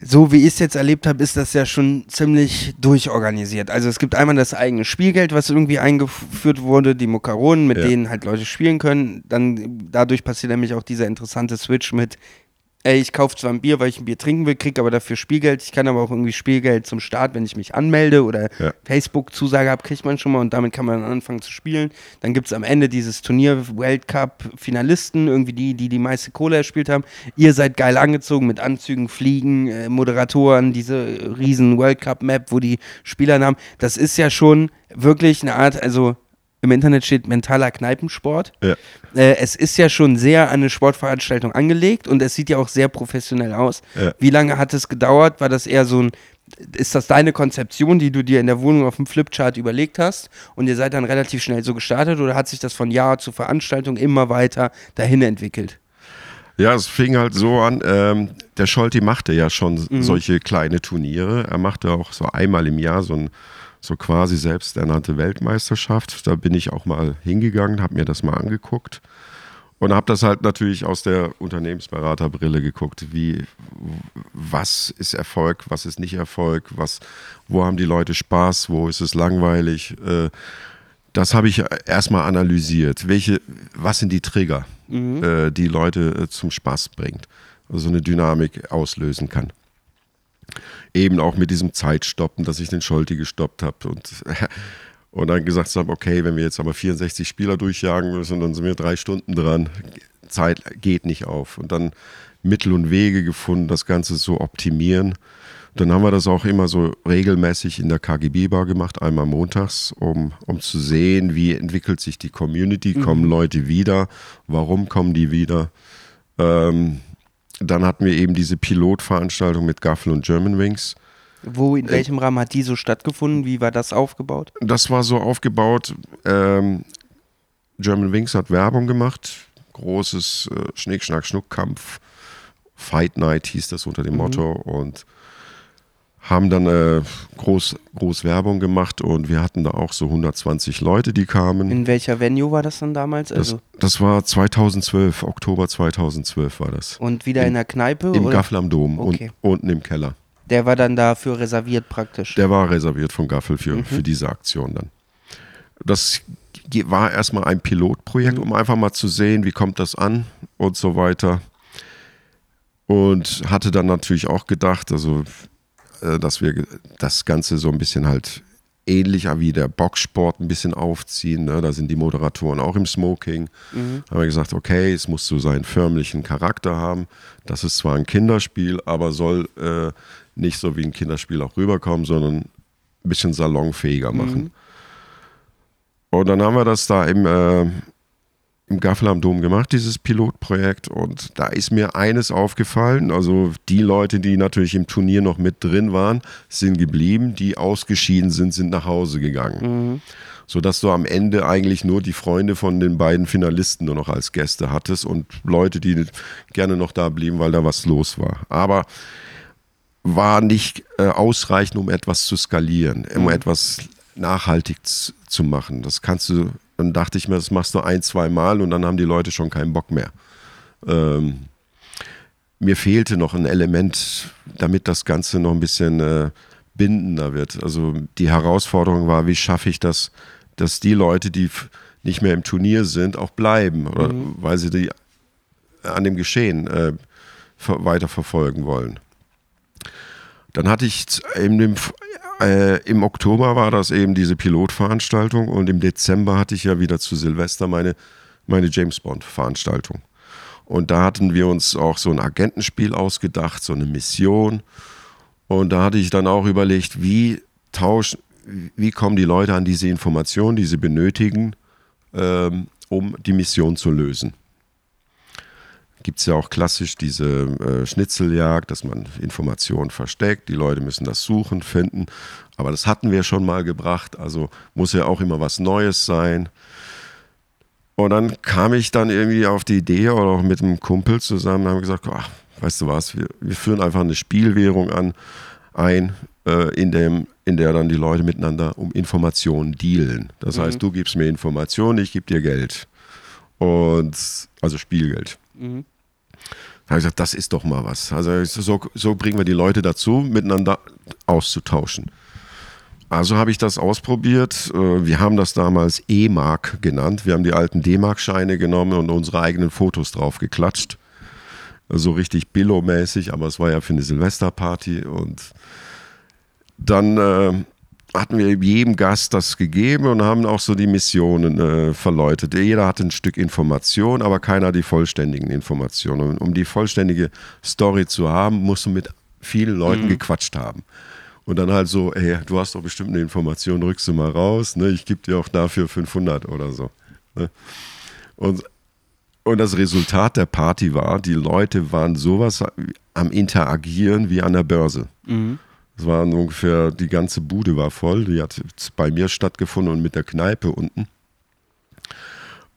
so wie ich es jetzt erlebt habe, ist das ja schon ziemlich durchorganisiert. Also es gibt einmal das eigene Spielgeld, was irgendwie eingeführt wurde, die Mokaronen, mit Ja. denen halt Leute spielen können. Dann dadurch passiert nämlich auch dieser interessante Switch mit, ey, ich kaufe zwar ein Bier, weil ich ein Bier trinken will, kriege aber dafür Spielgeld. Ich kann aber auch irgendwie Spielgeld zum Start, wenn ich mich anmelde oder Ja. Facebook-Zusage habe, kriegt man schon mal und damit kann man dann anfangen zu spielen. Dann gibt es am Ende dieses Turnier World Cup-Finalisten, irgendwie die, die die meiste Kohle erspielt haben. Ihr seid geil angezogen mit Anzügen, Fliegen, äh, Moderatoren, diese riesen World Cup-Map, wo die Spieler haben. Das ist ja schon wirklich eine Art, also im Internet steht mentaler Kneipensport. Ja. Äh, es ist ja schon sehr an eine Sportveranstaltung angelegt und es sieht ja auch sehr professionell aus. Ja. Wie lange hat es gedauert? War das eher so ein, ist das deine Konzeption, die du dir in der Wohnung auf dem Flipchart überlegt hast und ihr seid dann relativ schnell so gestartet oder hat sich das von Jahr zu Veranstaltung immer weiter dahin entwickelt? Ja, es fing halt so an, ähm, der Scholti machte ja schon solche kleine Turniere. Er machte auch so einmal im Jahr so ein so quasi selbsternannte Weltmeisterschaft. Da bin ich auch mal hingegangen, habe mir das mal angeguckt und habe das halt natürlich aus der Unternehmensberaterbrille geguckt, wie was ist Erfolg, was ist nicht Erfolg, was wo haben die Leute Spaß, wo ist es langweilig. Äh, das habe ich erstmal analysiert. Welche, was sind die Trigger, äh, die Leute äh, zum Spaß bringt, also eine Dynamik auslösen kann. Eben auch mit diesem Zeitstoppen, dass ich den Scholti gestoppt habe und, (laughs) und dann gesagt habe, okay, wenn wir jetzt aber 64 Spieler durchjagen müssen, dann sind wir drei Stunden dran. Zeit geht nicht auf. Und dann Mittel und Wege gefunden, das Ganze zu optimieren. Dann haben wir das auch immer so regelmäßig in der KGB-Bar gemacht, einmal montags, um, um zu sehen, wie entwickelt sich die Community, kommen Leute wieder, warum kommen die wieder. Ähm, dann hatten wir eben diese Pilotveranstaltung mit Gaffel und German Wings. Wo, in welchem Rahmen hat die so stattgefunden? Wie war das aufgebaut? Das war so aufgebaut, ähm, German Wings hat Werbung gemacht, großes äh, Schnick, Schnack, Schnuck-Kampf, Fight Night hieß das unter dem Motto und haben dann äh, groß, groß Werbung gemacht und wir hatten da auch so 120 Leute, die kamen. In welcher Venue war das dann damals? Das, Also, das war 2012, Oktober 2012 war das. und wieder in, der Kneipe? Im? Gaffel am Dom Okay. und unten im Keller. Der war dann dafür reserviert praktisch. Der war reserviert von Gaffel für, für diese Aktion dann. Das war erstmal ein Pilotprojekt, um einfach mal zu sehen, wie kommt das an und so weiter. Und hatte dann natürlich auch gedacht, also, dass wir das Ganze so ein bisschen halt ähnlicher wie der Boxsport ein bisschen aufziehen. Ne? Da sind die Moderatoren auch im Smoking. Haben wir gesagt, okay, es muss so seinen förmlichen Charakter haben. Das ist zwar ein Kinderspiel, aber soll äh, nicht so wie ein Kinderspiel auch rüberkommen, sondern ein bisschen salonfähiger machen. Und dann haben wir das da im, äh, im Gaffel am Dom gemacht, dieses Pilotprojekt. Und da ist mir eines aufgefallen. Also die Leute, die natürlich im Turnier noch mit drin waren, sind geblieben. Die ausgeschieden sind, sind nach Hause gegangen. Sodass du am Ende eigentlich nur die Freunde von den beiden Finalisten nur noch als Gäste hattest und Leute, die gerne noch da blieben, weil da was los war. Aber war nicht äh, ausreichend, um etwas zu skalieren, um etwas nachhaltig zu machen. Das kannst du, dann dachte ich mir, das machst du ein, zwei Mal und dann haben die Leute schon keinen Bock mehr. Ähm, mir fehlte noch ein Element, damit das Ganze noch ein bisschen äh, bindender wird. Also die Herausforderung war, wie schaffe ich das, dass die Leute, die nicht mehr im Turnier sind, auch bleiben, oder, mhm. weil sie die an dem Geschehen äh, weiter verfolgen wollen. Dann hatte ich in dem, äh, im Oktober war das eben diese Pilotveranstaltung und im Dezember hatte ich ja wieder zu Silvester meine, meine James Bond Veranstaltung. Und da hatten wir uns auch so ein Agentenspiel ausgedacht, so eine Mission. Und da hatte ich dann auch überlegt, wie tauschen, wie kommen die Leute an diese Informationen, die sie benötigen, ähm, um die Mission zu lösen. Gibt es ja auch klassisch diese äh, Schnitzeljagd, dass man Informationen versteckt, die Leute müssen das suchen, finden. Aber das hatten wir schon mal gebracht, also muss ja auch immer was Neues sein. Und dann kam ich dann irgendwie auf die Idee oder auch mit einem Kumpel zusammen, haben gesagt, ach, weißt du was, wir, wir führen einfach eine Spielwährung an, ein, äh, in, dem, in der dann die Leute miteinander um Informationen dealen. Das mhm. heißt, du gibst mir Informationen, ich gebe dir Geld. Und also Spielgeld. Mhm. Habe ich gesagt, das ist doch mal was. Also so, so bringen wir die Leute dazu, miteinander auszutauschen. Also habe ich das ausprobiert. Äh, wir haben das damals E-Mark genannt. Wir haben die alten D-Mark-Scheine genommen und unsere eigenen Fotos drauf geklatscht. So richtig Billo-mäßig, aber es war ja für eine Silvesterparty. Und dann äh, hatten wir jedem Gast das gegeben und haben auch so die Missionen äh, verläutet. Jeder hatte ein Stück Information, aber keiner die vollständigen Informationen. Und um die vollständige Story zu haben, musst du mit vielen Leuten mhm. gequatscht haben. Und dann halt so, ey, du hast doch bestimmt eine Information, rückst du mal raus, ne? ich gebe dir auch dafür 500 oder so. Ne? Und, und das Resultat der Party war, die Leute waren sowas am Interagieren wie an der Börse. Mhm. Es waren ungefähr, die ganze Bude war voll. Die hat bei mir stattgefunden und mit der Kneipe unten.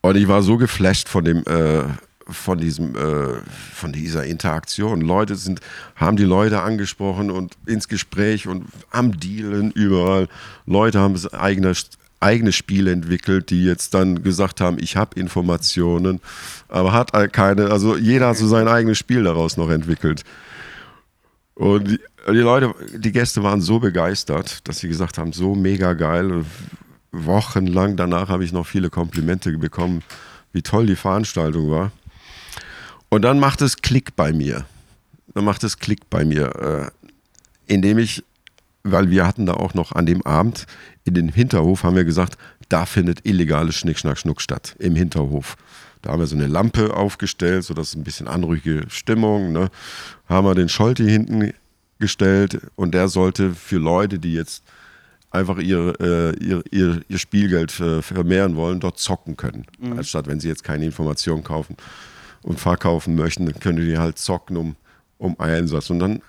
Und ich war so geflasht von dem, äh, von diesem, äh, von dieser Interaktion. Leute sind, haben die Leute angesprochen und ins Gespräch und am Dealen überall. Leute haben eigene, eigene Spiele entwickelt, die jetzt dann gesagt haben, ich habe Informationen, aber hat keine, also jeder hat so sein eigenes Spiel daraus noch entwickelt. Und die, Leute, die Gäste waren so begeistert, dass sie gesagt haben, so mega geil. Wochenlang danach habe ich noch viele Komplimente bekommen, wie toll die Veranstaltung war. Und dann macht es Klick bei mir. Dann macht es Klick bei mir, äh, indem ich, weil wir hatten da auch noch an dem Abend in den Hinterhof, haben wir gesagt, da findet illegales Schnick, Schnack, Schnuck statt, im Hinterhof. Da haben wir so eine Lampe aufgestellt, sodass ein bisschen anruhige Stimmung. Ne? Haben wir den Scholti hinten gestellt und der sollte für Leute, die jetzt einfach ihr, äh, ihr, ihr, ihr, Spielgeld äh, vermehren wollen, dort zocken können. Mhm. Anstatt wenn sie jetzt keine Informationen kaufen und verkaufen möchten, dann können die halt zocken um, um Einsatz. Und dann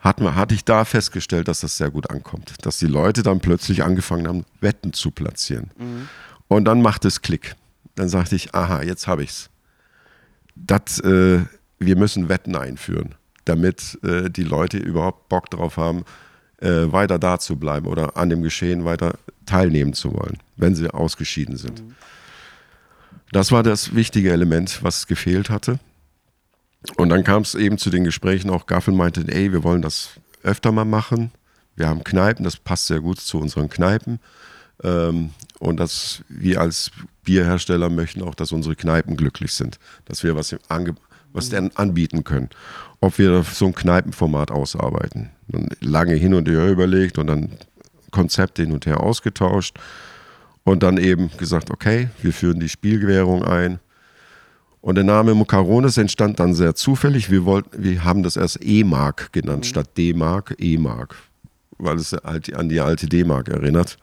hat man, hatte ich da festgestellt, dass das sehr gut ankommt. Dass die Leute dann plötzlich angefangen haben, Wetten zu platzieren. Mhm. Und dann macht es Klick. Dann sagte ich, aha, jetzt habe ich's. Das, äh, wir müssen Wetten einführen, damit äh, die Leute überhaupt Bock drauf haben, äh, weiter da zu bleiben oder an dem Geschehen weiter teilnehmen zu wollen, wenn sie ausgeschieden sind. Mhm. Das war das wichtige Element, was gefehlt hatte. Und dann kam es eben zu den Gesprächen, auch Gaffel meinte, ey, wir wollen das öfter mal machen. Wir haben Kneipen, das passt sehr gut zu unseren Kneipen. Ähm, und dass wir als Bierhersteller möchten auch, dass unsere Kneipen glücklich sind, dass wir was, was denn anbieten können. Ob wir so ein Kneipenformat ausarbeiten. Dann lange hin und her überlegt und dann Konzepte hin und her ausgetauscht und dann eben gesagt, okay, wir führen die Spielgewährung ein. Und der Name Mucarones entstand dann sehr zufällig. Wir, wollten, wir haben das erst E-Mark genannt, mhm. statt D-Mark, E-Mark, weil es halt an die alte D-Mark erinnert.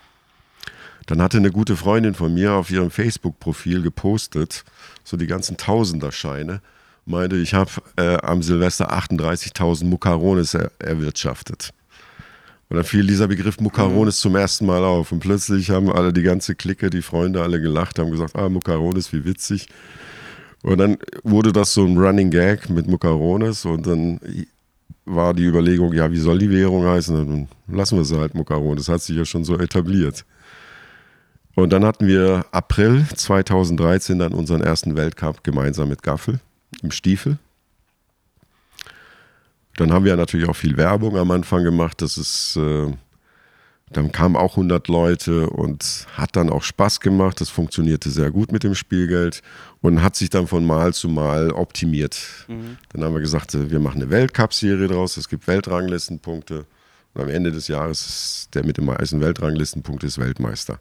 Dann hatte eine gute Freundin von mir auf ihrem Facebook-Profil gepostet, so die ganzen Tausenderscheine, meinte, ich habe äh, am Silvester 38.000 Mucarones er erwirtschaftet. Und dann fiel dieser Begriff Mucarones mhm. zum ersten Mal auf. Und plötzlich haben alle, die ganze Clique, die Freunde alle gelacht, haben gesagt, ah, Mucarones, wie witzig. Und dann wurde das so ein Running Gag mit Mucarones und dann war die Überlegung, ja, wie soll die Währung heißen? Dann lassen wir es halt Mukaron. Das hat sich ja schon so etabliert. Und dann hatten wir April 2013 dann unseren ersten Weltcup gemeinsam mit Gaffel im Stiefel. Dann haben wir natürlich auch viel Werbung am Anfang gemacht. Das ist, äh, dann kamen auch 100 Leute und hat dann auch Spaß gemacht. Das funktionierte sehr gut mit dem Spielgeld und hat sich dann von Mal zu Mal optimiert. Mhm. Dann haben wir gesagt, äh, wir machen eine Weltcup-Serie draus. Es gibt Weltranglistenpunkte. Und am Ende des Jahres ist der mit den meisten Weltranglistenpunkten ist Weltmeister.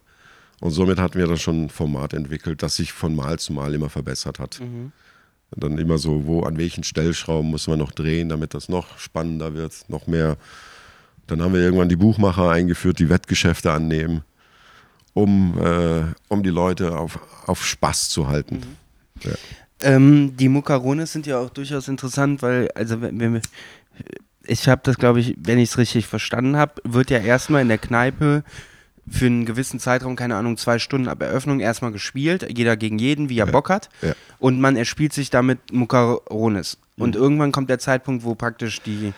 Und somit hatten wir dann schon ein Format entwickelt, das sich von Mal zu Mal immer verbessert hat. Mhm. Dann immer so, wo, an welchen Stellschrauben muss man noch drehen, damit das noch spannender wird, noch mehr. Dann haben wir irgendwann die Buchmacher eingeführt, die Wettgeschäfte annehmen, um, äh, um die Leute auf, auf Spaß zu halten. Mhm. Ja. Ähm, die Mukarones sind ja auch durchaus interessant, weil, also wenn, wenn wir, ich habe das, glaube ich, wenn ich es richtig verstanden habe, wird ja erstmal in der Kneipe für einen gewissen Zeitraum, keine Ahnung, zwei Stunden ab Eröffnung erstmal gespielt, jeder gegen jeden, wie er ja, Bock hat. Ja. Und man erspielt sich damit Mukarones. Mhm. Und irgendwann kommt der Zeitpunkt, wo praktisch die,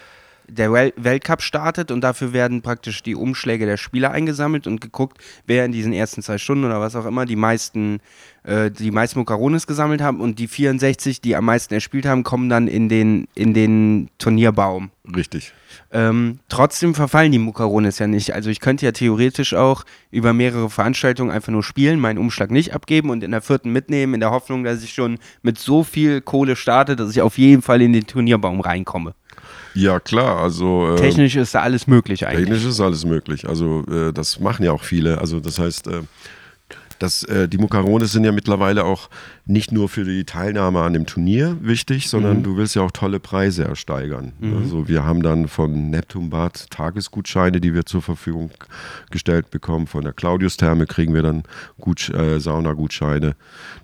der Wel Weltcup startet und dafür werden praktisch die Umschläge der Spieler eingesammelt und geguckt, wer in diesen ersten zwei Stunden oder was auch immer die meisten, äh, die meisten Mukarones gesammelt haben und die 64, die am meisten erspielt haben, kommen dann in den, in den Turnierbaum. Richtig. Ähm, trotzdem verfallen die Mukarones ja nicht. Also ich könnte ja theoretisch auch über mehrere Veranstaltungen einfach nur spielen, meinen Umschlag nicht abgeben und in der vierten mitnehmen, in der Hoffnung, dass ich schon mit so viel Kohle starte, dass ich auf jeden Fall in den Turnierbaum reinkomme. Ja, klar, also. Äh, technisch ist da alles möglich eigentlich. Technisch ist alles möglich. Also, äh, das machen ja auch viele. Also, das heißt, äh, das, äh, die Mukarones sind ja mittlerweile auch nicht nur für die Teilnahme an dem Turnier wichtig, sondern mhm. du willst ja auch tolle Preise ersteigern. Mhm. Also wir haben dann von Neptunbad Tagesgutscheine, die wir zur Verfügung gestellt bekommen. Von der Claudius-Therme kriegen wir dann Gut, äh, Saunagutscheine.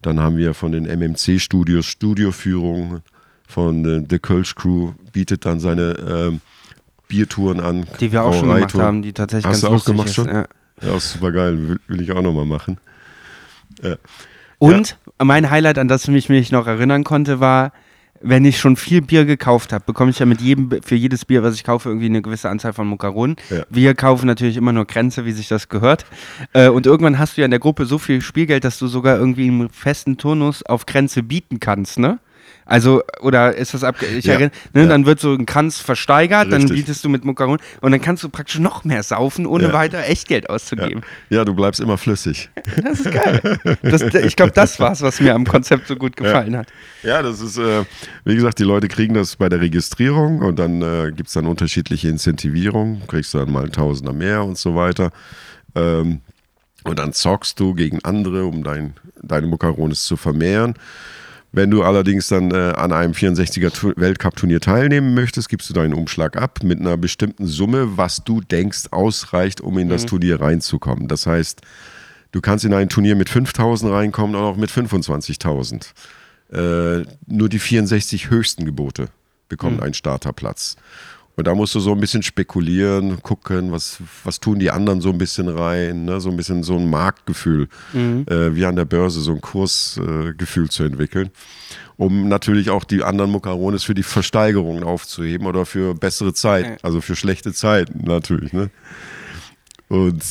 Dann haben wir von den MMC-Studios Studioführungen. Von äh, The Kölsch Crew bietet dann seine äh, Biertouren an. Die wir auch schon gemacht haben, die tatsächlich Hast ganz du auch gemacht ist, schon? Ja. ja, super geil. Will, will ich auch nochmal machen. Ja. Und ja. mein Highlight, an das ich mich noch erinnern konnte, war, wenn ich schon viel Bier gekauft habe, bekomme ich ja mit jedem, für jedes Bier, was ich kaufe, irgendwie eine gewisse Anzahl von Mukaronen. Ja. Wir kaufen natürlich immer nur Grenze, wie sich das gehört. Äh, und irgendwann hast du ja in der Gruppe so viel Spielgeld, dass du sogar irgendwie einen festen Turnus auf Grenze bieten kannst, ne? Also, oder ist das ab. Ich ja, erinnere, ne, ja. Dann wird so ein Kranz versteigert, Richtig. dann bietest du mit Mukaron und dann kannst du praktisch noch mehr saufen, ohne ja. weiter Echtgeld auszugeben. Ja. du bleibst immer flüssig. (laughs) Das ist geil. Das, ich glaube, das war es, was mir am Konzept so gut gefallen hat. Ja, das ist, äh, wie gesagt, die Leute kriegen das bei der Registrierung und dann äh, gibt es dann unterschiedliche Incentivierungen. Kriegst du dann mal Tausender mehr und so weiter. Ähm, und dann zockst du gegen andere, um dein, deine Mukarones zu vermehren. Wenn du allerdings dann äh, an einem 64er Weltcup-Turnier teilnehmen möchtest, gibst du deinen Umschlag ab mit einer bestimmten Summe, was du denkst ausreicht, um in das mhm. Turnier reinzukommen. Das heißt, du kannst in ein Turnier mit 5000 reinkommen oder auch mit 25.000. Äh, nur die 64 höchsten Gebote bekommen mhm. einen Starterplatz. Und da musst du so ein bisschen spekulieren, gucken, was, was tun die anderen so ein bisschen rein, ne? so ein bisschen so ein Marktgefühl, mhm. äh, wie an der Börse, so ein Kursgefühl äh, zu entwickeln, um natürlich auch die anderen Mukarones für die Versteigerungen aufzuheben oder für bessere Zeiten, also für schlechte Zeiten natürlich. Ne? Und,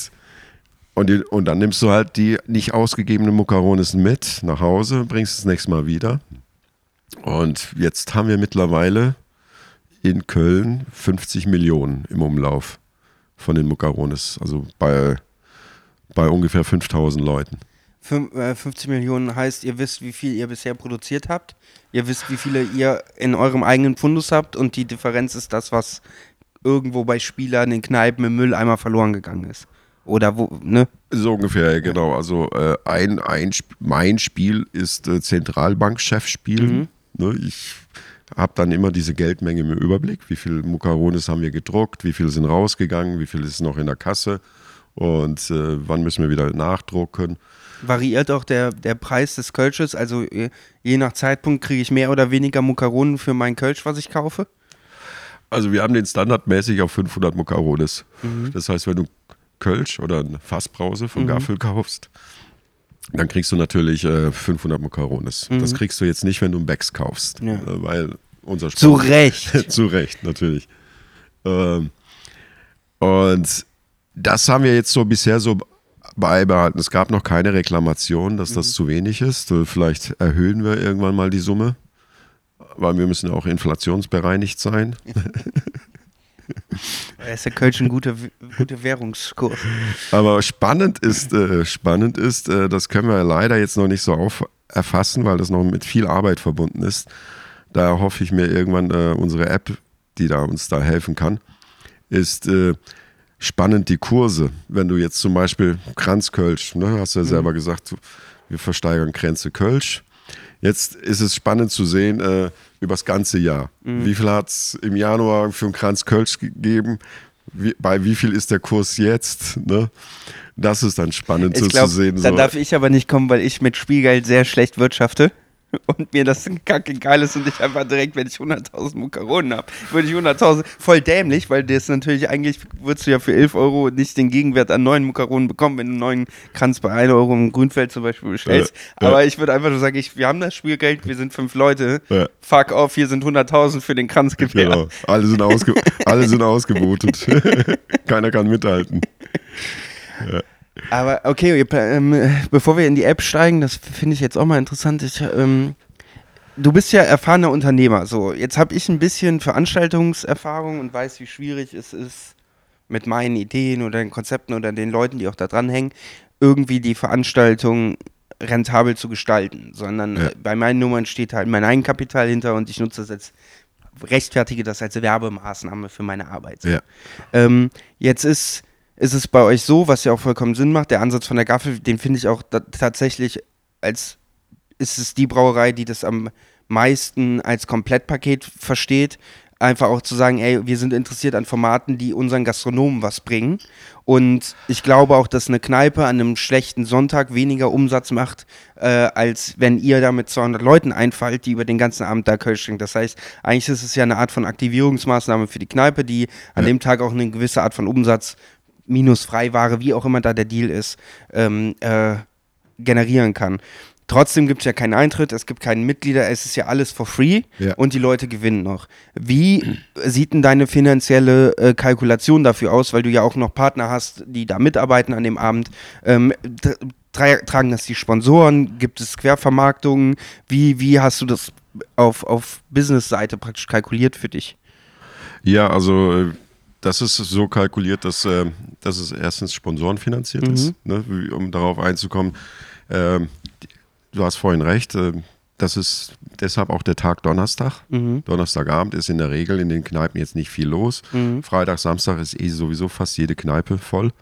und, die, und dann nimmst du halt die nicht ausgegebenen Mukarones mit nach Hause, bringst es nächstes Mal wieder. Und jetzt haben wir mittlerweile in Köln 50 Millionen im Umlauf von den Mucarones, also bei, bei ungefähr 5000 Leuten. 50 äh, Millionen heißt, ihr wisst, wie viel ihr bisher produziert habt, ihr wisst, wie viele ihr in eurem eigenen Fundus habt und die Differenz ist das, was irgendwo bei Spielern in Kneipen im Mülleimer verloren gegangen ist. Oder wo, ne? So ungefähr, genau. Also äh, ein, ein, mein Spiel ist äh, Zentralbankchefspiel. Mhm. Ne, ich habe dann immer diese Geldmenge im Überblick. Wie viel Mukarones haben wir gedruckt, wie viel sind rausgegangen, wie viel ist noch in der Kasse und äh, wann müssen wir wieder nachdrucken. Variiert auch der, der Preis des Kölsches? Also je nach Zeitpunkt kriege ich mehr oder weniger Mukaronen für mein Kölsch, was ich kaufe? Also wir haben den standardmäßig auf 500 Mukarones. Mhm. Das heißt, wenn du Kölsch oder eine Fassbrause von mhm. Gaffel kaufst, dann kriegst du natürlich äh, 500 Mukarones. Mhm. Das kriegst du jetzt nicht, wenn du einen Becks kaufst. Ja. Äh, weil unser Sport, Zu Recht. (laughs) zu Recht, natürlich. Ähm, und das haben wir jetzt so bisher so beibehalten. Es gab noch keine Reklamation, dass das mhm. zu wenig ist. Äh, vielleicht erhöhen wir irgendwann mal die Summe, weil wir müssen auch inflationsbereinigt sein. (laughs) Er ist der Kölsch ein guter, guter Währungskurs. Aber spannend ist, äh, spannend ist, äh, das können wir leider jetzt noch nicht so auf erfassen, weil das noch mit viel Arbeit verbunden ist. Da hoffe ich mir irgendwann äh, unsere App, die da uns da helfen kann, ist äh, spannend die Kurse. Wenn du jetzt zum Beispiel Kranzkölsch, ne, hast du ja mhm. selber gesagt, wir versteigern Kränze Kölsch. Jetzt ist es spannend zu sehen, äh, über das ganze Jahr. Mhm. Wie viel hat es im Januar für einen Kranz Kölsch gegeben? Wie, bei wie viel ist der Kurs jetzt? Ne? Das ist dann spannend ich so glaub, zu sehen. Dann so. darf ich aber nicht kommen, weil ich mit Spielgeld sehr schlecht wirtschafte und mir das kacke geil ist und ich einfach direkt, wenn ich 100.000 Mukaronen habe, würde ich 100.000, voll dämlich, weil das natürlich eigentlich, würdest du ja für 11 Euro nicht den Gegenwert an neuen Mukaronen bekommen, wenn du einen neuen Kranz bei 1 Euro im Grünfeld zum Beispiel bestellst. Ja, Aber ja. ich würde einfach nur sagen, ich, wir haben das Spielgeld, wir sind fünf Leute, ja. fuck off, hier sind 100.000 für den Kranz gewährt. Genau, alle sind, ausge (laughs) alle sind ausgebotet. (laughs) Keiner kann mithalten. Ja. Aber okay, ähm, bevor wir in die App steigen, das finde ich jetzt auch mal interessant. Ich, ähm, du bist ja erfahrener Unternehmer. So, jetzt habe ich ein bisschen Veranstaltungserfahrung und weiß, wie schwierig es ist, mit meinen Ideen oder den Konzepten oder den Leuten, die auch da dranhängen, irgendwie die Veranstaltung rentabel zu gestalten. Sondern ja. bei meinen Nummern steht halt mein Eigenkapital hinter und ich nutze das jetzt rechtfertige das als Werbemaßnahme für meine Arbeit. Ja. Ähm, jetzt ist ist es bei euch so, was ja auch vollkommen Sinn macht, der Ansatz von der Gaffel, den finde ich auch tatsächlich als, ist es die Brauerei, die das am meisten als Komplettpaket versteht, einfach auch zu sagen, ey, wir sind interessiert an Formaten, die unseren Gastronomen was bringen. Und ich glaube auch, dass eine Kneipe an einem schlechten Sonntag weniger Umsatz macht, äh, als wenn ihr da mit 200 Leuten einfallt, die über den ganzen Abend da Kölsch trinken. Das heißt, eigentlich ist es ja eine Art von Aktivierungsmaßnahme für die Kneipe, die an ja. dem Tag auch eine gewisse Art von Umsatz minus Freiware, wie auch immer da der Deal ist, ähm, äh, generieren kann. Trotzdem gibt es ja keinen Eintritt, es gibt keinen Mitglieder, es ist ja alles for free ja. und die Leute gewinnen noch. Wie (clears throat) sieht denn deine finanzielle äh, Kalkulation dafür aus, weil du ja auch noch Partner hast, die da mitarbeiten an dem Abend? Ähm, tra tragen das die Sponsoren? Gibt es Quervermarktungen? Wie, wie hast du das auf, auf Business-Seite praktisch kalkuliert für dich? Ja, also äh, das ist so kalkuliert, dass, äh, dass es erstens sponsorenfinanziert mhm. ist, ne, um darauf einzukommen. Äh, du hast vorhin recht, äh, das ist deshalb auch der Tag Donnerstag. Mhm. Donnerstagabend ist in der Regel in den Kneipen jetzt nicht viel los. Mhm. Freitag, Samstag ist eh sowieso fast jede Kneipe voll.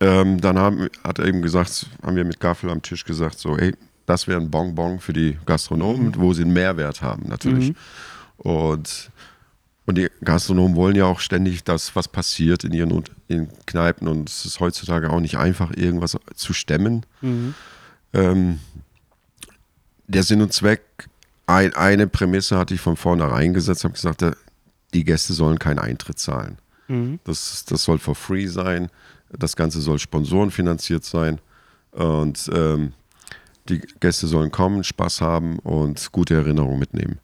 Ähm, dann haben, hat er eben gesagt, haben wir mit Gaffel am Tisch gesagt, so, ey, das wäre ein Bonbon für die Gastronomen, mhm. wo sie einen Mehrwert haben, natürlich. Mhm. Und und die Gastronomen wollen ja auch ständig das, was passiert in ihren in Kneipen. Und es ist heutzutage auch nicht einfach, irgendwas zu stemmen. Mhm. Ähm, der Sinn und Zweck, ein, eine Prämisse hatte ich von vornherein gesetzt, habe gesagt, die Gäste sollen keinen Eintritt zahlen. Mhm. Das, das soll for free sein. Das Ganze soll sponsorenfinanziert sein. Und ähm, die Gäste sollen kommen, Spaß haben und gute Erinnerungen mitnehmen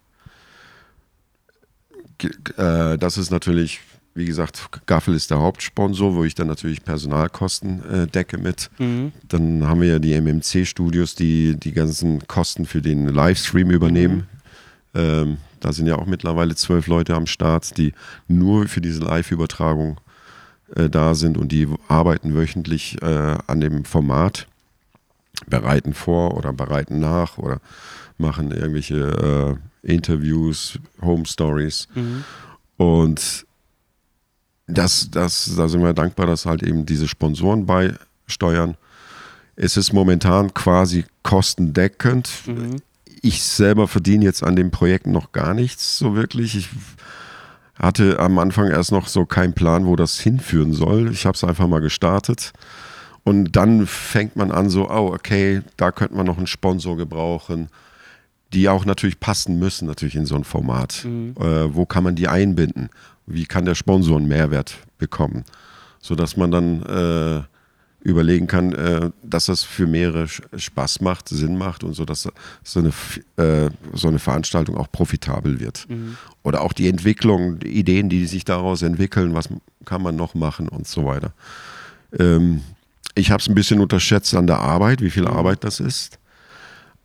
äh, das ist natürlich, wie gesagt, Gaffel ist der Hauptsponsor, wo ich dann natürlich Personalkosten äh, decke mit. Mhm. Dann haben wir ja die MMC-Studios, die die ganzen Kosten für den Livestream übernehmen. Mhm. Ähm, da sind ja auch mittlerweile zwölf Leute am Start, die nur für diese Live-Übertragung äh, da sind und die arbeiten wöchentlich äh, an dem Format, bereiten vor oder bereiten nach oder machen irgendwelche äh, Interviews, Home Stories. Mhm. Und das, das, da sind wir dankbar, dass halt eben diese Sponsoren beisteuern. Es ist momentan quasi kostendeckend. Mhm. Ich selber verdiene jetzt an dem Projekt noch gar nichts so wirklich. Ich hatte am Anfang erst noch so keinen Plan, wo das hinführen soll. Ich habe es einfach mal gestartet. Und dann fängt man an, so, oh, okay, da könnte man noch einen Sponsor gebrauchen die auch natürlich passen müssen, natürlich in so ein Format. Mhm. Äh, wo kann man die einbinden? Wie kann der Sponsor einen Mehrwert bekommen? Sodass man dann äh, überlegen kann, äh, dass das für mehrere Spaß macht, Sinn macht und so, dass so eine, äh, so eine Veranstaltung auch profitabel wird. Mhm. Oder auch die Entwicklung, die Ideen, die sich daraus entwickeln, was kann man noch machen und so weiter. Ähm, ich habe es ein bisschen unterschätzt an der Arbeit, wie viel mhm. Arbeit das ist.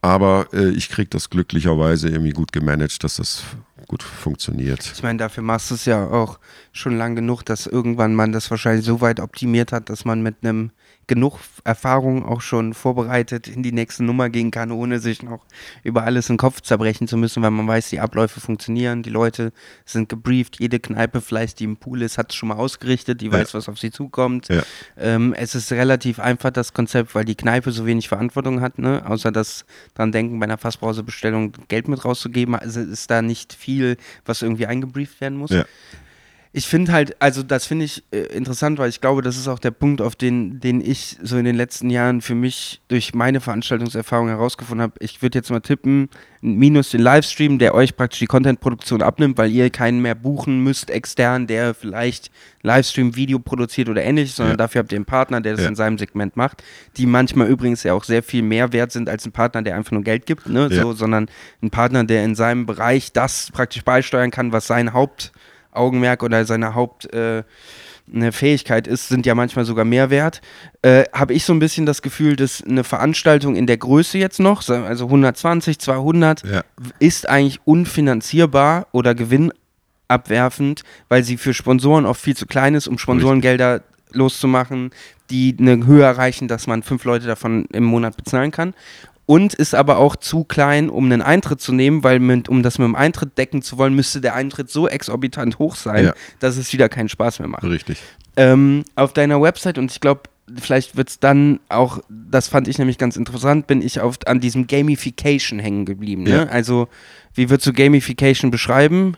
Aber äh, ich kriege das glücklicherweise irgendwie gut gemanagt, dass das gut funktioniert. Ich meine, dafür machst du es ja auch schon lang genug, dass irgendwann man das wahrscheinlich so weit optimiert hat, dass man mit einem genug Erfahrung auch schon vorbereitet in die nächste Nummer gehen kann, ohne sich noch über alles den Kopf zerbrechen zu müssen, weil man weiß, die Abläufe funktionieren, die Leute sind gebrieft, jede Kneipe vielleicht, die im Pool ist, hat es schon mal ausgerichtet, die ja. weiß, was auf sie zukommt. Ja. Ähm, es ist relativ einfach, das Konzept, weil die Kneipe so wenig Verantwortung hat, ne? außer das dran denken, bei einer Fassbrausebestellung Geld mit rauszugeben, also ist da nicht viel, was irgendwie eingebrieft werden muss. Ja ich finde halt, also das finde ich äh, interessant, weil ich glaube, das ist auch der Punkt, auf den, den ich so in den letzten Jahren für mich durch meine Veranstaltungserfahrung herausgefunden habe. Ich würde jetzt mal tippen, minus den Livestream, der euch praktisch die Contentproduktion abnimmt, weil ihr keinen mehr buchen müsst extern, der vielleicht Livestream, Video produziert oder ähnliches, sondern ja. dafür habt ihr einen Partner, der das ja. in seinem Segment macht, die manchmal übrigens ja auch sehr viel mehr wert sind als ein Partner, der einfach nur Geld gibt, ne? Ja. so, sondern ein Partner, der in seinem Bereich das praktisch beisteuern kann, was sein Haupt Augenmerk oder seine Haupt äh, Fähigkeit ist, sind ja manchmal sogar mehr wert. Äh, Habe ich so ein bisschen das Gefühl, dass eine Veranstaltung in der Größe jetzt noch, also 120, 200, ja. ist eigentlich unfinanzierbar oder gewinnabwerfend, weil sie für Sponsoren oft viel zu klein ist, um Sponsorengelder loszumachen, die eine Höhe erreichen, dass man fünf Leute davon im Monat bezahlen kann und ist aber auch zu klein, um einen Eintritt zu nehmen, weil mit, um das mit dem Eintritt decken zu wollen, müsste der Eintritt so exorbitant hoch sein, ja. dass es wieder keinen Spaß mehr macht. Richtig. Ähm, auf deiner Website, und ich glaube, vielleicht wird es dann auch, das fand ich nämlich ganz interessant, bin ich auf, an diesem Gamification hängen geblieben. Ne? Ja. Also, wie würdest du Gamification beschreiben?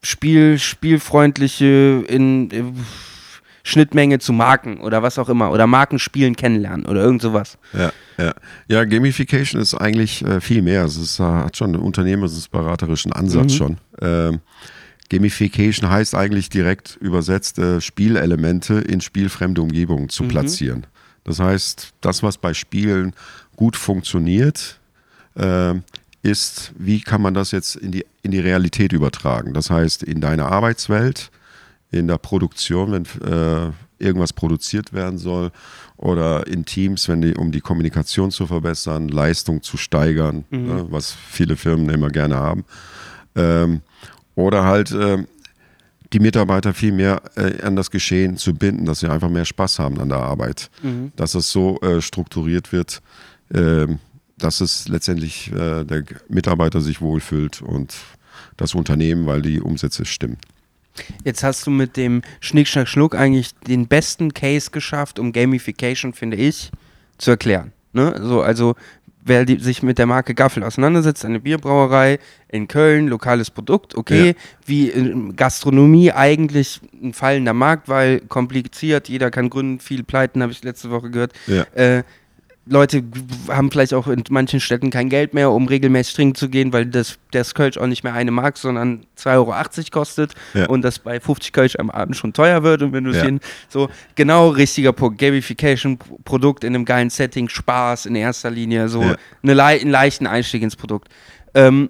Spiel, spielfreundliche, in, in äh, Schnittmenge zu Marken oder was auch immer oder Markenspielen kennenlernen oder irgend sowas. Ja, ja. ja Gamification ist eigentlich äh, viel mehr. Es ist, äh, hat schon einen unternehmensberaterischen Ansatz mhm. schon. Ähm, Gamification heißt eigentlich direkt übersetzt, äh, Spielelemente in spielfremde Umgebungen zu mhm. platzieren. Das heißt, das, was bei Spielen gut funktioniert, äh, ist, wie kann man das jetzt in die, in die Realität übertragen? Das heißt, in deine Arbeitswelt, in der Produktion, wenn äh, irgendwas produziert werden soll oder in Teams, wenn die, um die Kommunikation zu verbessern, Leistung zu steigern, mhm. ne, was viele Firmen immer gerne haben. Ähm, oder halt äh, die Mitarbeiter viel mehr äh, an das Geschehen zu binden, dass sie einfach mehr Spaß haben an der Arbeit. Mhm. Dass es so äh, strukturiert wird, ähm, dass es letztendlich äh, der Mitarbeiter sich wohlfühlt und das Unternehmen, weil die Umsätze stimmen. Jetzt hast du mit dem Schnick, Schnack, Schnuck eigentlich den besten Case geschafft, um Gamification, finde ich, zu erklären. Ne? So, also, wer die, sich mit der Marke Gaffel auseinandersetzt, eine Bierbrauerei in Köln, lokales Produkt, okay, ja. wie Gastronomie eigentlich ein fallender Markt, weil kompliziert, jeder kann gründen, viel Pleiten, habe ich letzte Woche gehört. Ja. Äh, Leute haben vielleicht auch in manchen Städten kein Geld mehr, um regelmäßig trinken zu gehen, weil das, das Kölsch auch nicht mehr eine Mark, sondern 2,80 Euro kostet ja. und das bei 50 Kölsch am Abend schon teuer wird. Und wenn du es ja. so genau richtiger Punkt, Gamification, Produkt in einem geilen Setting, Spaß in erster Linie, so ja. eine, einen leichten Einstieg ins Produkt. Ähm,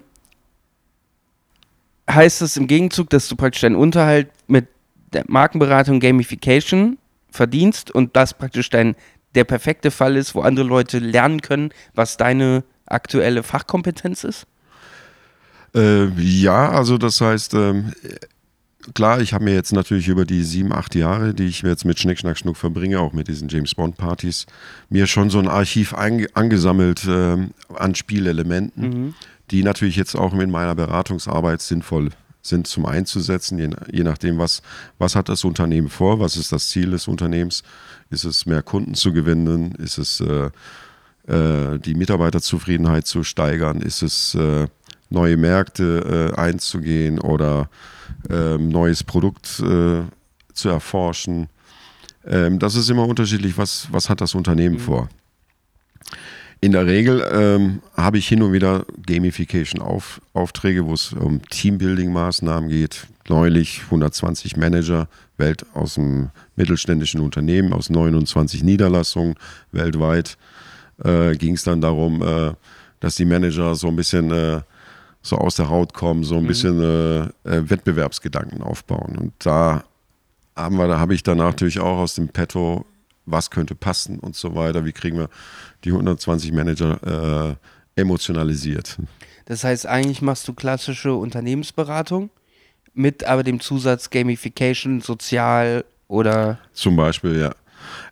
heißt das im Gegenzug, dass du praktisch deinen Unterhalt mit der Markenberatung Gamification verdienst und das praktisch dein der perfekte Fall ist, wo andere Leute lernen können, was deine aktuelle Fachkompetenz ist? Äh, ja, also das heißt, ähm, klar, ich habe mir jetzt natürlich über die sieben, acht Jahre, die ich jetzt mit Schnick, Schnack, Schnuck verbringe, auch mit diesen James Bond Partys, mir schon so ein Archiv angesammelt äh, an Spielelementen, mhm. die natürlich jetzt auch in meiner Beratungsarbeit sinnvoll sind zum einzusetzen, je, je nachdem, was, was hat das Unternehmen vor, was ist das Ziel des Unternehmens ist es mehr Kunden zu gewinnen? Ist es äh, äh, die Mitarbeiterzufriedenheit zu steigern? Ist es äh, neue Märkte äh, einzugehen oder ähm, neues Produkt äh, zu erforschen? Ähm, das ist immer unterschiedlich, was, was hat das Unternehmen mhm. vor. In der Regel ähm, habe ich hin und wieder Gamification-Aufträge, wo es um Teambuilding-Maßnahmen geht, neulich 120 Manager Welt aus dem mittelständischen Unternehmen, aus 29 Niederlassungen weltweit, äh, ging es dann darum, äh, dass die Manager so ein bisschen äh, so aus der Haut kommen, so ein mhm. bisschen äh, äh, Wettbewerbsgedanken aufbauen. Und da haben wir, da habe ich dann natürlich auch aus dem Petto, was könnte passen und so weiter. Wie kriegen wir die 120 Manager äh, emotionalisiert? Das heißt, eigentlich machst du klassische Unternehmensberatung mit aber dem Zusatz Gamification, sozial oder. Zum Beispiel, ja.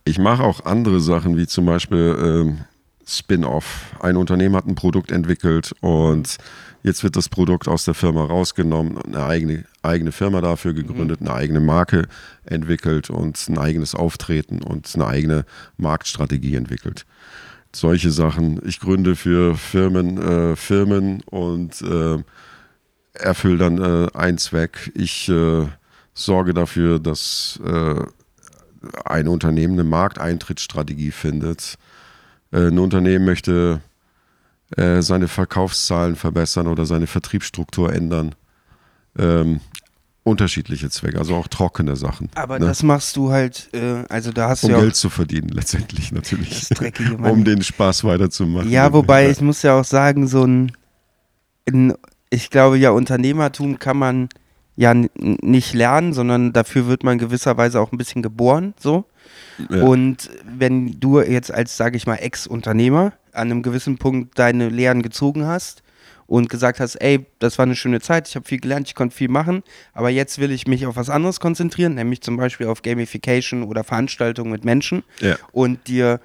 Ich mache auch andere Sachen, wie zum Beispiel ähm, Spin-off. Ein Unternehmen hat ein Produkt entwickelt und jetzt wird das Produkt aus der Firma rausgenommen, eine eigene, eigene Firma dafür gegründet, mhm. eine eigene Marke entwickelt und ein eigenes Auftreten und eine eigene Marktstrategie entwickelt. Solche Sachen. Ich gründe für Firmen, äh, Firmen und äh, erfülle dann äh, einen Zweck. Ich äh, sorge dafür, dass äh, ein Unternehmen eine Markteintrittsstrategie findet äh, ein Unternehmen möchte äh, seine Verkaufszahlen verbessern oder seine Vertriebsstruktur ändern. Ähm, unterschiedliche Zwecke, also auch trockene Sachen. Aber ne? das machst du halt, äh, also da hast um du ja Geld zu verdienen (laughs) letztendlich natürlich, um den Spaß weiterzumachen. Ja, wobei ich muss ja auch sagen, so ein, ein ich glaube ja Unternehmertum kann man ja nicht lernen, sondern dafür wird man gewisserweise auch ein bisschen geboren, so. Ja. Und wenn du jetzt als, sage ich mal, Ex-Unternehmer an einem gewissen Punkt deine Lehren gezogen hast und gesagt hast, ey, das war eine schöne Zeit, ich habe viel gelernt, ich konnte viel machen, aber jetzt will ich mich auf was anderes konzentrieren, nämlich zum Beispiel auf Gamification oder Veranstaltungen mit Menschen ja. und dir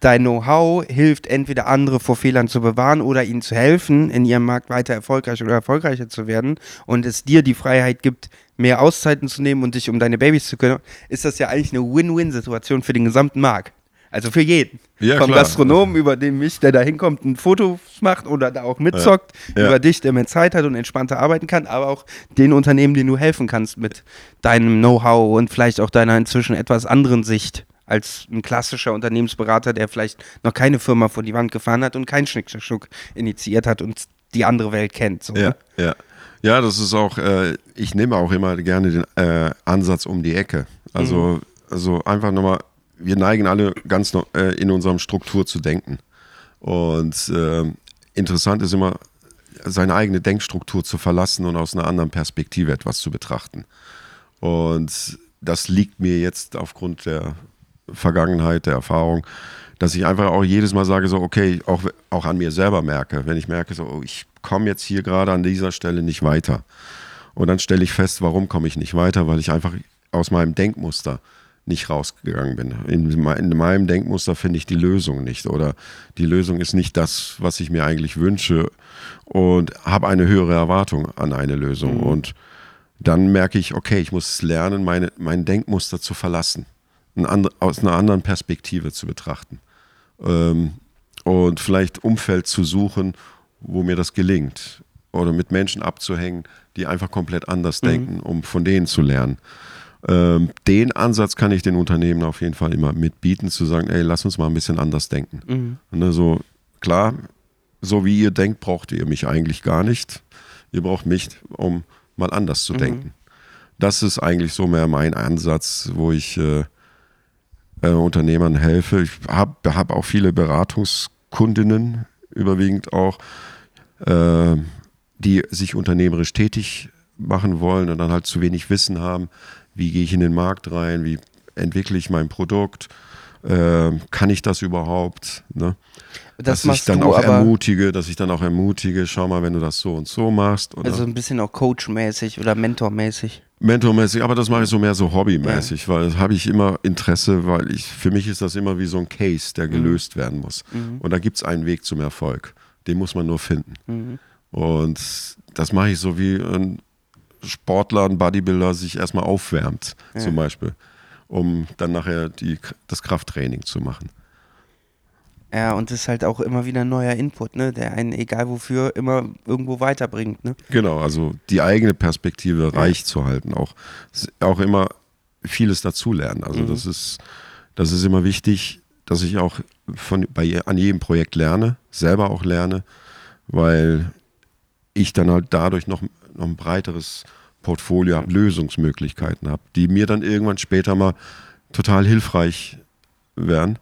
dein Know-how hilft, entweder andere vor Fehlern zu bewahren oder ihnen zu helfen, in ihrem Markt weiter erfolgreich oder erfolgreicher zu werden und es dir die Freiheit gibt, mehr Auszeiten zu nehmen und dich um deine Babys zu kümmern, ist das ja eigentlich eine Win-Win-Situation für den gesamten Markt. Also für jeden. Ja, Vom klar. Gastronomen, über den mich, der da hinkommt, ein Foto macht oder da auch mitzockt, ja. Ja. über dich, der mehr Zeit hat und entspannter arbeiten kann, aber auch den Unternehmen, denen du helfen kannst mit deinem Know-how und vielleicht auch deiner inzwischen etwas anderen Sicht als ein klassischer Unternehmensberater, der vielleicht noch keine Firma vor die Wand gefahren hat und keinen Schnickschnack initiiert hat und die andere Welt kennt. So, ja, ne? ja. Ja, das ist auch, äh, ich nehme auch immer gerne den äh, Ansatz um die Ecke. Also, mhm. also einfach nochmal, wir neigen alle ganz noch, äh, in unserem Struktur zu denken. Und äh, interessant ist immer, seine eigene Denkstruktur zu verlassen und aus einer anderen Perspektive etwas zu betrachten. Und das liegt mir jetzt aufgrund der Vergangenheit, der Erfahrung, dass ich einfach auch jedes Mal sage, so, okay, auch, auch an mir selber merke, wenn ich merke, so, oh, ich komme jetzt hier gerade an dieser Stelle nicht weiter. Und dann stelle ich fest, warum komme ich nicht weiter, weil ich einfach aus meinem Denkmuster nicht rausgegangen bin. In, in meinem Denkmuster finde ich die Lösung nicht oder die Lösung ist nicht das, was ich mir eigentlich wünsche und habe eine höhere Erwartung an eine Lösung. Mhm. Und dann merke ich, okay, ich muss lernen, meine, mein Denkmuster zu verlassen ein aus einer anderen Perspektive zu betrachten. Ähm, und vielleicht Umfeld zu suchen, wo mir das gelingt. Oder mit Menschen abzuhängen, die einfach komplett anders mhm. denken, um von denen zu lernen. Ähm, den Ansatz kann ich den Unternehmen auf jeden Fall immer mitbieten, zu sagen, ey, lass uns mal ein bisschen anders denken. Mhm. Also, klar, so wie ihr denkt, braucht ihr mich eigentlich gar nicht. Ihr braucht mich, um mal anders zu mhm. denken. Das ist eigentlich so mehr mein Ansatz, wo ich äh, äh, Unternehmern helfe. Ich habe hab auch viele Beratungskundinnen, überwiegend auch, äh, die sich unternehmerisch tätig machen wollen und dann halt zu wenig Wissen haben. Wie gehe ich in den Markt rein? Wie entwickle ich mein Produkt? Äh, kann ich das überhaupt? Ne? Das dass ich dann auch ermutige, dass ich dann auch ermutige, schau mal, wenn du das so und so machst. Oder? Also ein bisschen auch coachmäßig oder mentormäßig. Mentormäßig, aber das mache ich so mehr so hobbymäßig, ja. weil das habe ich immer Interesse, weil ich, für mich ist das immer wie so ein Case, der mhm. gelöst mhm. werden muss. Mhm. Und da gibt es einen Weg zum Erfolg. Den muss man nur finden. Mhm. Und das mache ich so wie ein Sportler, ein Bodybuilder sich erstmal aufwärmt, ja. zum Beispiel, um dann nachher die, das Krafttraining zu machen. Ja, und das ist halt auch immer wieder ein neuer Input, ne, der einen, egal wofür, immer irgendwo weiterbringt, ne? Genau, also die eigene Perspektive ja. reich zu halten, auch, auch immer vieles dazulernen. Also mhm. das ist, das ist immer wichtig, dass ich auch von, bei, an jedem Projekt lerne, selber auch lerne, weil ich dann halt dadurch noch, noch ein breiteres Portfolio habe, Lösungsmöglichkeiten habe, die mir dann irgendwann später mal total hilfreich wären,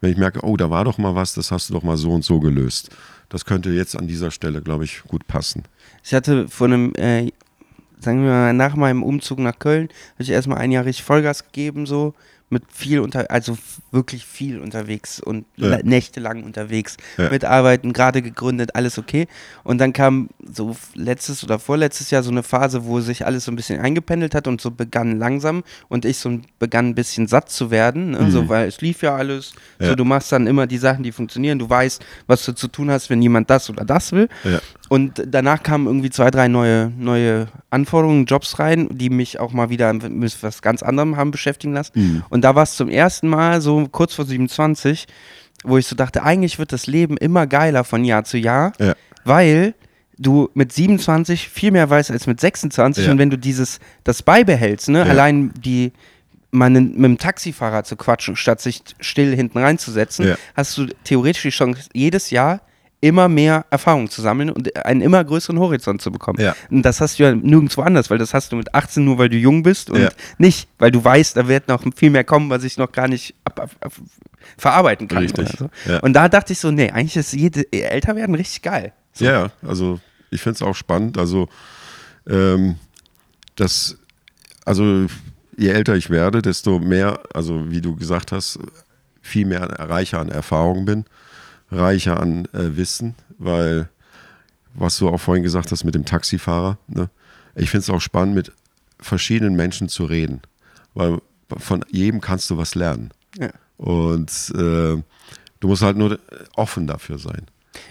wenn ich merke, oh, da war doch mal was, das hast du doch mal so und so gelöst. Das könnte jetzt an dieser Stelle, glaube ich, gut passen. Ich hatte vor einem, äh, sagen wir mal, nach meinem Umzug nach Köln, habe ich erstmal ein Jahr richtig Vollgas gegeben, so mit viel unter, also wirklich viel unterwegs und Ja. nächtelang unterwegs, Ja. mit Arbeiten, gerade gegründet, alles okay. Und dann kam so letztes oder vorletztes Jahr so eine Phase, wo sich alles so ein bisschen eingependelt hat und so begann langsam und ich so begann ein bisschen satt zu werden, ne? so, weil es lief ja alles. So, Mhm. Ja. du machst dann immer die Sachen, die funktionieren, du weißt, was du zu tun hast, wenn jemand das oder das will. Und danach kamen irgendwie zwei, drei neue, neue Anforderungen, Jobs rein, die mich auch mal wieder mit was ganz anderem haben beschäftigen lassen. Mhm. Und da war es zum ersten Mal so kurz vor 27, wo ich so dachte, eigentlich wird das Leben immer geiler von Jahr zu Jahr, Ja. weil du mit 27 viel mehr weißt als mit 26 Ja. und wenn du dieses das beibehältst, ne, Ja. allein die mal mit dem Taxifahrer zu quatschen, statt sich still hinten reinzusetzen, hast du theoretisch die Chance, jedes Jahr immer mehr Erfahrung zu sammeln und einen immer größeren Horizont zu bekommen. Ja. Und das hast du ja nirgendwo anders, weil das hast du mit 18 nur, weil du jung bist und Ja. nicht, weil du weißt, da wird noch viel mehr kommen, was ich noch gar nicht ab, ab, ab, verarbeiten kann. Richtig, so. ja. Und da dachte ich so, nee, eigentlich ist jede älter werden richtig geil. So. Ja, ja, also ich finde es auch spannend. Also, ähm, das, also je älter ich werde, desto mehr, also wie du gesagt hast, viel mehr reicher an Erfahrung bin, reicher an äh, Wissen, weil, was du auch vorhin gesagt hast mit dem Taxifahrer, ne? ich finde es auch spannend, mit verschiedenen Menschen zu reden, weil von jedem kannst du was lernen. Ja. Und äh, du musst halt nur offen dafür sein.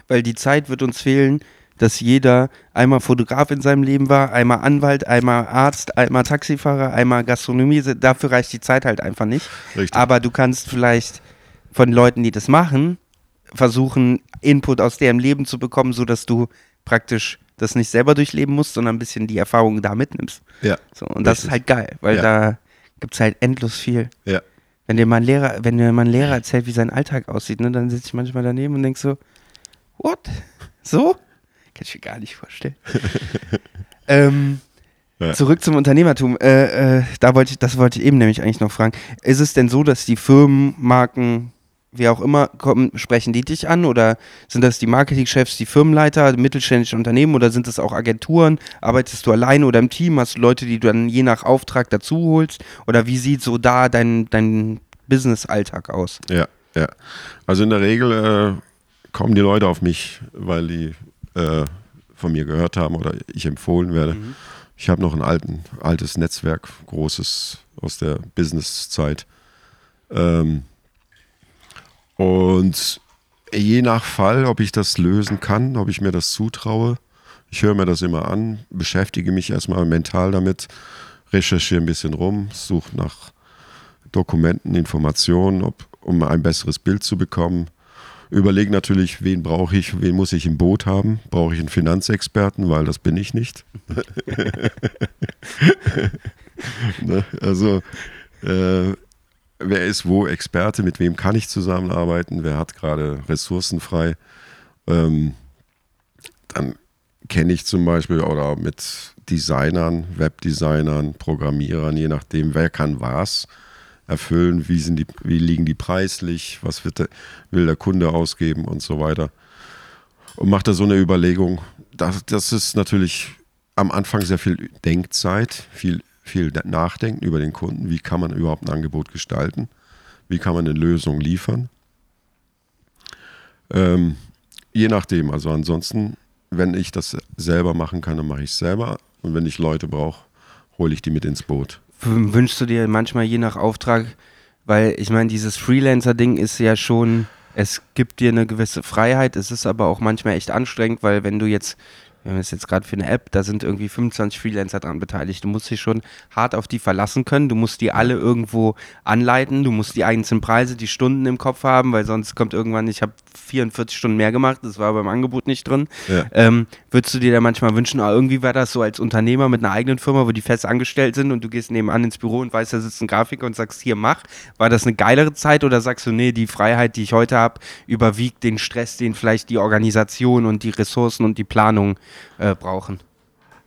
Weil die Zeit wird uns fehlen, dass jeder einmal Fotograf in seinem Leben war, einmal Anwalt, einmal Arzt, einmal Taxifahrer, einmal Gastronomie. Dafür reicht die Zeit halt einfach nicht. Richtig. Aber du kannst vielleicht von Leuten, die das machen, versuchen, Input aus deren Leben zu bekommen, sodass du praktisch das nicht selber durchleben musst, sondern ein bisschen die Erfahrung da mitnimmst. Ja. So, und das ist Richtig. halt geil, weil Ja. da gibt es halt endlos viel. Ja. Wenn dir mal ein Lehrer, wenn dir mal ein Lehrer erzählt, wie sein Alltag aussieht, ne, dann sitze ich manchmal daneben und denk so, what? So? Kann ich mir gar nicht vorstellen. (laughs) ähm, Ja. Zurück zum Unternehmertum. Äh, äh, da wollte ich, das wollte ich eben nämlich eigentlich noch fragen. Ist es denn so, dass die Firmen, Marken, wie auch immer, kommen, sprechen die dich an? Oder sind das die Marketingchefs, die Firmenleiter, mittelständische Unternehmen oder sind das auch Agenturen? Arbeitest du alleine oder im Team? Hast du Leute, die du dann je nach Auftrag dazu holst? Oder wie sieht so da dein, dein Business-Alltag aus? Ja, ja. Also in der Regel äh, kommen die Leute auf mich, weil die äh, von mir gehört haben oder ich empfohlen werde. Ich habe noch ein alten, altes Netzwerk, großes aus der Businesszeit. Ähm, und je nach Fall, ob ich das lösen kann, ob ich mir das zutraue, ich höre mir das immer an, beschäftige mich erstmal mental damit, recherchiere ein bisschen rum, suche nach Dokumenten, Informationen, ob, um ein besseres Bild zu bekommen. Überlege natürlich, wen brauche ich, wen muss ich im Boot haben. Brauche ich einen Finanzexperten, weil das bin ich nicht. (laughs) ne? Also, äh, wer ist wo Experte, mit wem kann ich zusammenarbeiten, wer hat gerade Ressourcen frei. Ähm, dann kenne ich zum Beispiel oder mit Designern, Webdesignern, Programmierern, je nachdem, wer kann was erfüllen, wie, sind die, wie liegen die preislich, was der, will der Kunde ausgeben und so weiter. Und macht da so eine Überlegung. Das, das ist natürlich am Anfang sehr viel Denkzeit, viel, viel Nachdenken über den Kunden. Wie kann man überhaupt ein Angebot gestalten? Wie kann man eine Lösung liefern? Ähm, je nachdem, also ansonsten, wenn ich das selber machen kann, dann mache ich es selber. Und wenn ich Leute brauche, hole ich die mit ins Boot. Wünschst du dir manchmal je nach Auftrag, weil ich meine, dieses Freelancer-Ding ist ja schon, es gibt dir eine gewisse Freiheit, es ist aber auch manchmal echt anstrengend, weil wenn du jetzt, wir haben es jetzt gerade für eine App, da sind irgendwie 25 Freelancer dran beteiligt, du musst dich schon hart auf die verlassen können, du musst die alle irgendwo anleiten, du musst die einzelnen Preise, die Stunden im Kopf haben, weil sonst kommt irgendwann, ich habe 44 Stunden mehr gemacht, das war beim Angebot nicht drin. Ja. Ähm, würdest du dir da manchmal wünschen, ah, irgendwie war das so als Unternehmer mit einer eigenen Firma, wo die fest angestellt sind und du gehst nebenan ins Büro und weißt, da sitzt ein Grafiker und sagst, hier mach. War das eine geilere Zeit oder sagst du, nee, die Freiheit, die ich heute habe, überwiegt den Stress, den vielleicht die Organisation und die Ressourcen und die Planung äh, brauchen?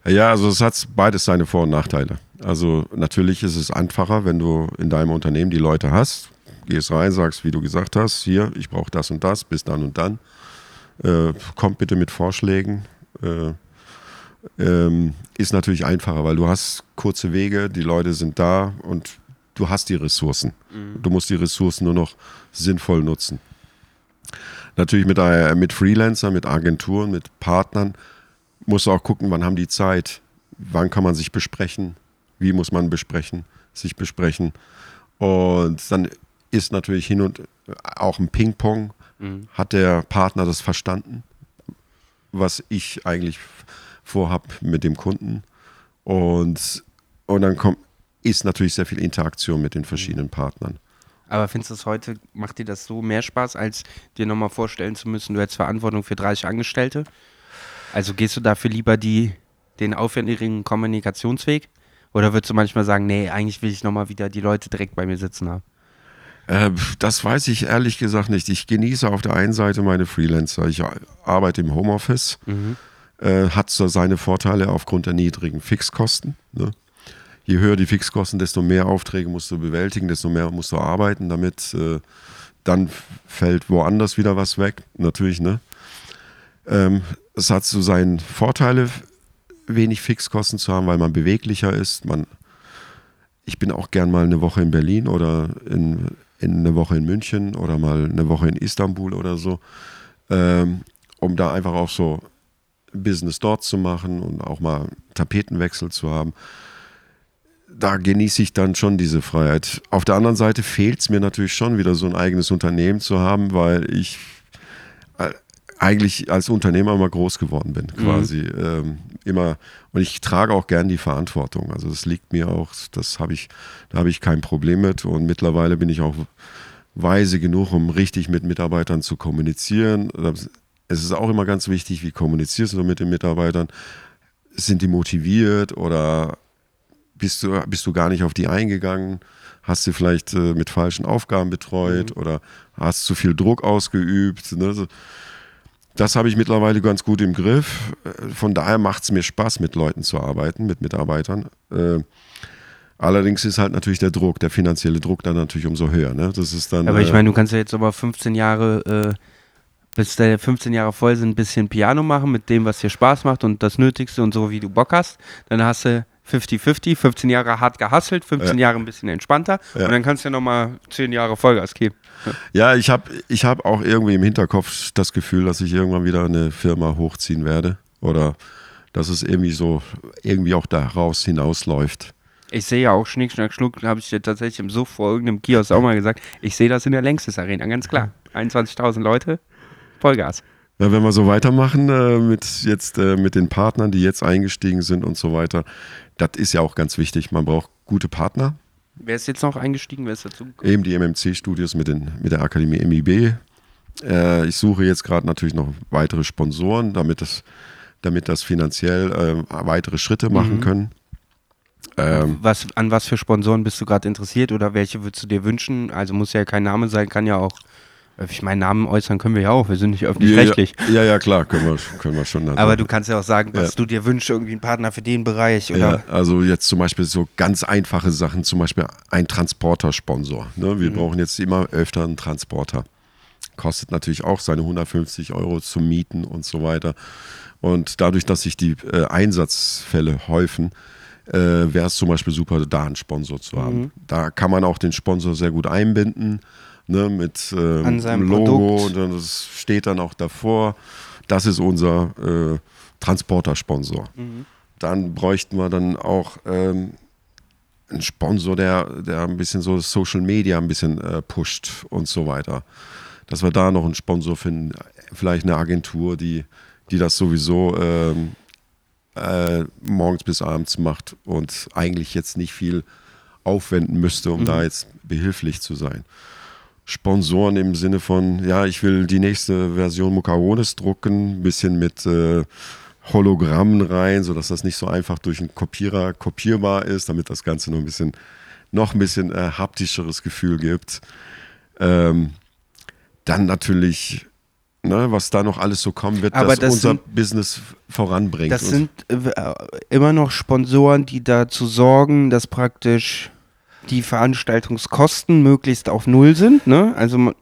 Ja, also es hat beides seine Vor- und Nachteile. Also natürlich ist es einfacher, wenn du in deinem Unternehmen die Leute hast, gehst rein, sagst, wie du gesagt hast, hier, ich brauche das und das, bis dann und dann. Äh, kommt bitte mit Vorschlägen. Äh, ähm, ist natürlich einfacher, weil du hast kurze Wege, die Leute sind da und du hast die Ressourcen. Mhm. Du musst die Ressourcen nur noch sinnvoll nutzen. Natürlich mit, äh, mit Freelancern, mit Agenturen, mit Partnern musst du auch gucken, wann haben die Zeit, wann kann man sich besprechen, wie muss man besprechen, sich besprechen. Und dann ist natürlich hin und auch ein Ping-Pong. Mhm. Hat der Partner das verstanden, was ich eigentlich vorhabe mit dem Kunden? Und, und dann kommt, ist natürlich sehr viel Interaktion mit den verschiedenen mhm. Partnern. Aber findest du es heute, macht dir das so mehr Spaß, als dir nochmal vorstellen zu müssen, du hättest Verantwortung für 30 Angestellte? Also gehst du dafür lieber die, den aufwendigen Kommunikationsweg? Oder würdest du manchmal sagen, nee, eigentlich will ich nochmal wieder die Leute direkt bei mir sitzen haben? Äh, das weiß ich ehrlich gesagt nicht. Ich genieße auf der einen Seite meine Freelancer. Ich arbeite im Homeoffice. Mhm. Äh, hat so seine Vorteile aufgrund der niedrigen Fixkosten. Ne? Je höher die Fixkosten, desto mehr Aufträge musst du bewältigen, desto mehr musst du arbeiten, damit äh, dann fällt woanders wieder was weg. Natürlich, ne? Ähm, es hat so seine Vorteile, wenig Fixkosten zu haben, weil man beweglicher ist. Man, ich bin auch gern mal eine Woche in Berlin oder in, in eine Woche in München oder mal eine Woche in Istanbul oder so, ähm, um da einfach auch so Business dort zu machen und auch mal Tapetenwechsel zu haben. Da genieße ich dann schon diese Freiheit. Auf der anderen Seite fehlt es mir natürlich schon wieder so ein eigenes Unternehmen zu haben, weil ich äh, eigentlich als Unternehmer immer groß geworden bin, quasi. Mhm. Ähm, immer, und ich trage auch gern die Verantwortung. Also das liegt mir auch, das habe ich, da habe ich kein Problem mit. Und mittlerweile bin ich auch weise genug, um richtig mit Mitarbeitern zu kommunizieren. Es ist auch immer ganz wichtig, wie kommunizierst du mit den Mitarbeitern? Sind die motiviert oder bist du, bist du gar nicht auf die eingegangen? Hast du vielleicht äh, mit falschen Aufgaben betreut mhm. oder hast zu viel Druck ausgeübt? Ne? Das habe ich mittlerweile ganz gut im Griff. Von daher macht es mir Spaß, mit Leuten zu arbeiten, mit Mitarbeitern. Äh, allerdings ist halt natürlich der Druck, der finanzielle Druck dann natürlich umso höher. Ne? Das ist dann, aber ich äh, meine, du kannst ja jetzt aber 15 Jahre, äh, bis deine 15 Jahre voll sind, ein bisschen Piano machen mit dem, was dir Spaß macht und das Nötigste und so, wie du Bock hast. Dann hast du 50-50, 15 Jahre hart gehasselt, 15 ja. Jahre ein bisschen entspannter ja. und dann kannst du ja nochmal 10 Jahre Vollgas geben. Ja, ich habe ich hab auch irgendwie im Hinterkopf das Gefühl, dass ich irgendwann wieder eine Firma hochziehen werde oder dass es irgendwie so, irgendwie auch daraus hinausläuft. Ich sehe ja auch Schnick, Schnack, Schnuck, habe ich dir tatsächlich im vor irgendeinem Kiosk auch mal gesagt. Ich sehe das in der Längstes Arena, ganz klar. 21.000 Leute, Vollgas. Ja, wenn wir so weitermachen äh, mit jetzt äh, mit den Partnern, die jetzt eingestiegen sind und so weiter, das ist ja auch ganz wichtig. Man braucht gute Partner. Wer ist jetzt noch eingestiegen? Wer ist dazu? Eben die MMC-Studios mit, mit der Akademie MIB. Äh, ich suche jetzt gerade natürlich noch weitere Sponsoren, damit das, damit das finanziell äh, weitere Schritte machen mhm. können. Ähm, was, an was für Sponsoren bist du gerade interessiert oder welche würdest du dir wünschen? Also muss ja kein Name sein, kann ja auch ich meine, Namen äußern können wir ja auch, wir sind nicht öffentlich-rechtlich. Ja, ja, ja, klar, können wir, können wir schon. Aber du kannst ja auch sagen, was ja. du dir wünschst, irgendwie einen Partner für den Bereich. Oder? Ja, also jetzt zum Beispiel so ganz einfache Sachen, zum Beispiel ein Transportersponsor. Ne? Wir mhm. brauchen jetzt immer öfter einen Transporter. Kostet natürlich auch seine 150 Euro zum Mieten und so weiter. Und dadurch, dass sich die äh, Einsatzfälle häufen, äh, wäre es zum Beispiel super, da einen Sponsor zu haben. Mhm. Da kann man auch den Sponsor sehr gut einbinden ne, mit ähm, An Logo Produkt. und das steht dann auch davor. Das ist unser äh, Transporter-Sponsor. Mhm. Dann bräuchten wir dann auch ähm, einen Sponsor, der, der ein bisschen so Social Media ein bisschen äh, pusht und so weiter. Dass wir da noch einen Sponsor finden, vielleicht eine Agentur, die, die das sowieso ähm, äh, morgens bis abends macht und eigentlich jetzt nicht viel aufwenden müsste, um mhm. da jetzt behilflich zu sein. Sponsoren im Sinne von, ja, ich will die nächste Version Mucarones drucken, ein bisschen mit äh, Hologrammen rein, sodass das nicht so einfach durch einen Kopierer kopierbar ist, damit das Ganze noch ein bisschen, noch ein bisschen äh, haptischeres Gefühl gibt. Ähm, dann natürlich ne, was da noch alles so kommen wird, Aber dass das unser sind- Business voranbringt. Das sind äh, immer noch Sponsoren, die dazu sorgen, dass praktisch die Veranstaltungskosten möglichst auf Null sind. Ne? Also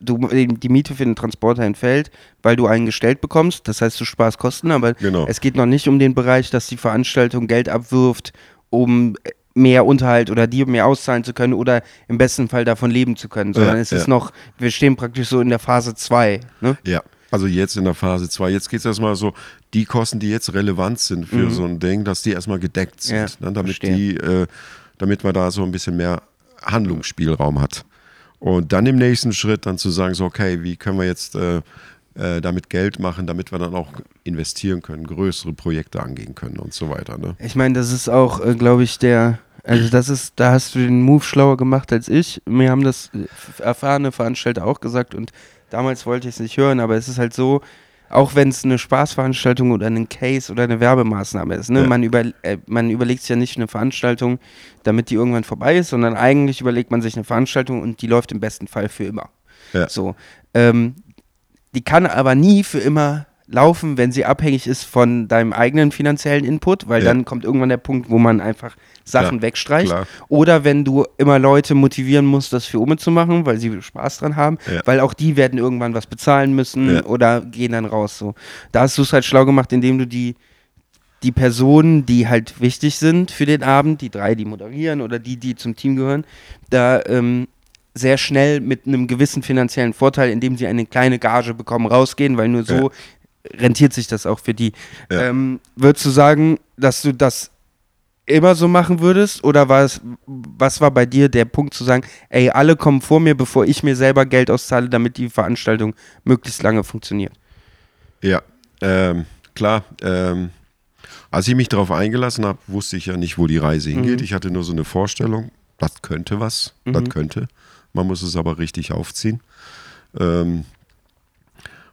du, die Miete für den Transporter entfällt, weil du einen gestellt bekommst. Das heißt, du sparst Kosten, aber Genau. es geht noch nicht um den Bereich, dass die Veranstaltung Geld abwirft, um mehr Unterhalt oder dir mehr auszahlen zu können oder im besten Fall davon leben zu können, sondern Ja, es ist ja. noch, wir stehen praktisch so in der Phase 2. Ne? Ja, also jetzt in der Phase 2. Jetzt geht es erstmal so, die Kosten, die jetzt relevant sind für so ein Ding, dass die erstmal gedeckt sind, Mhm. Ja, ne, damit verstehe. die, äh, damit man da so ein bisschen mehr Handlungsspielraum hat. Und dann im nächsten Schritt dann zu sagen, so, okay, wie können wir jetzt äh, äh, damit Geld machen, damit wir dann auch investieren können, größere Projekte angehen können und so weiter. Ne? Ich meine, das ist auch, äh, glaube ich, der, also das ist, da hast du den Move schlauer gemacht als ich. Mir haben das äh, erfahrene Veranstalter auch gesagt und damals wollte ich es nicht hören, aber es ist halt so, auch wenn es eine Spaßveranstaltung oder ein Case oder eine Werbemaßnahme ist, ne? Ja. man, über, äh, man überlegt sich ja nicht eine Veranstaltung, damit die irgendwann vorbei ist, sondern eigentlich überlegt man sich eine Veranstaltung und die läuft im besten Fall für immer. Ja. So. Ähm, die kann aber nie für immer laufen, wenn sie abhängig ist von deinem eigenen finanziellen Input, weil Ja. dann kommt irgendwann der Punkt, wo man einfach Sachen Klar, wegstreicht. klar. Oder wenn du immer Leute motivieren musst, das für Ume zu machen, weil sie Spaß dran haben, Ja. weil auch die werden irgendwann was bezahlen müssen Ja. oder gehen dann raus. So. Da hast du es halt schlau gemacht, indem du die die Personen, die halt wichtig sind für den Abend, die drei, die moderieren oder die, die zum Team gehören, da ähm, sehr schnell mit einem gewissen finanziellen Vorteil, indem sie eine kleine Gage bekommen, rausgehen, weil nur so rentiert sich das auch für die. Ja. Ähm, würdest du sagen, dass du das immer so machen würdest? Oder war es, was war bei dir der Punkt zu sagen, ey, alle kommen vor mir, bevor ich mir selber Geld auszahle, damit die Veranstaltung möglichst lange funktioniert? Ja, ähm, klar. Ähm, als ich mich darauf eingelassen habe, wusste ich ja nicht, wo die Reise hingeht. Ich hatte nur so eine Vorstellung, das könnte was, das könnte. Man muss es aber richtig aufziehen. Ähm,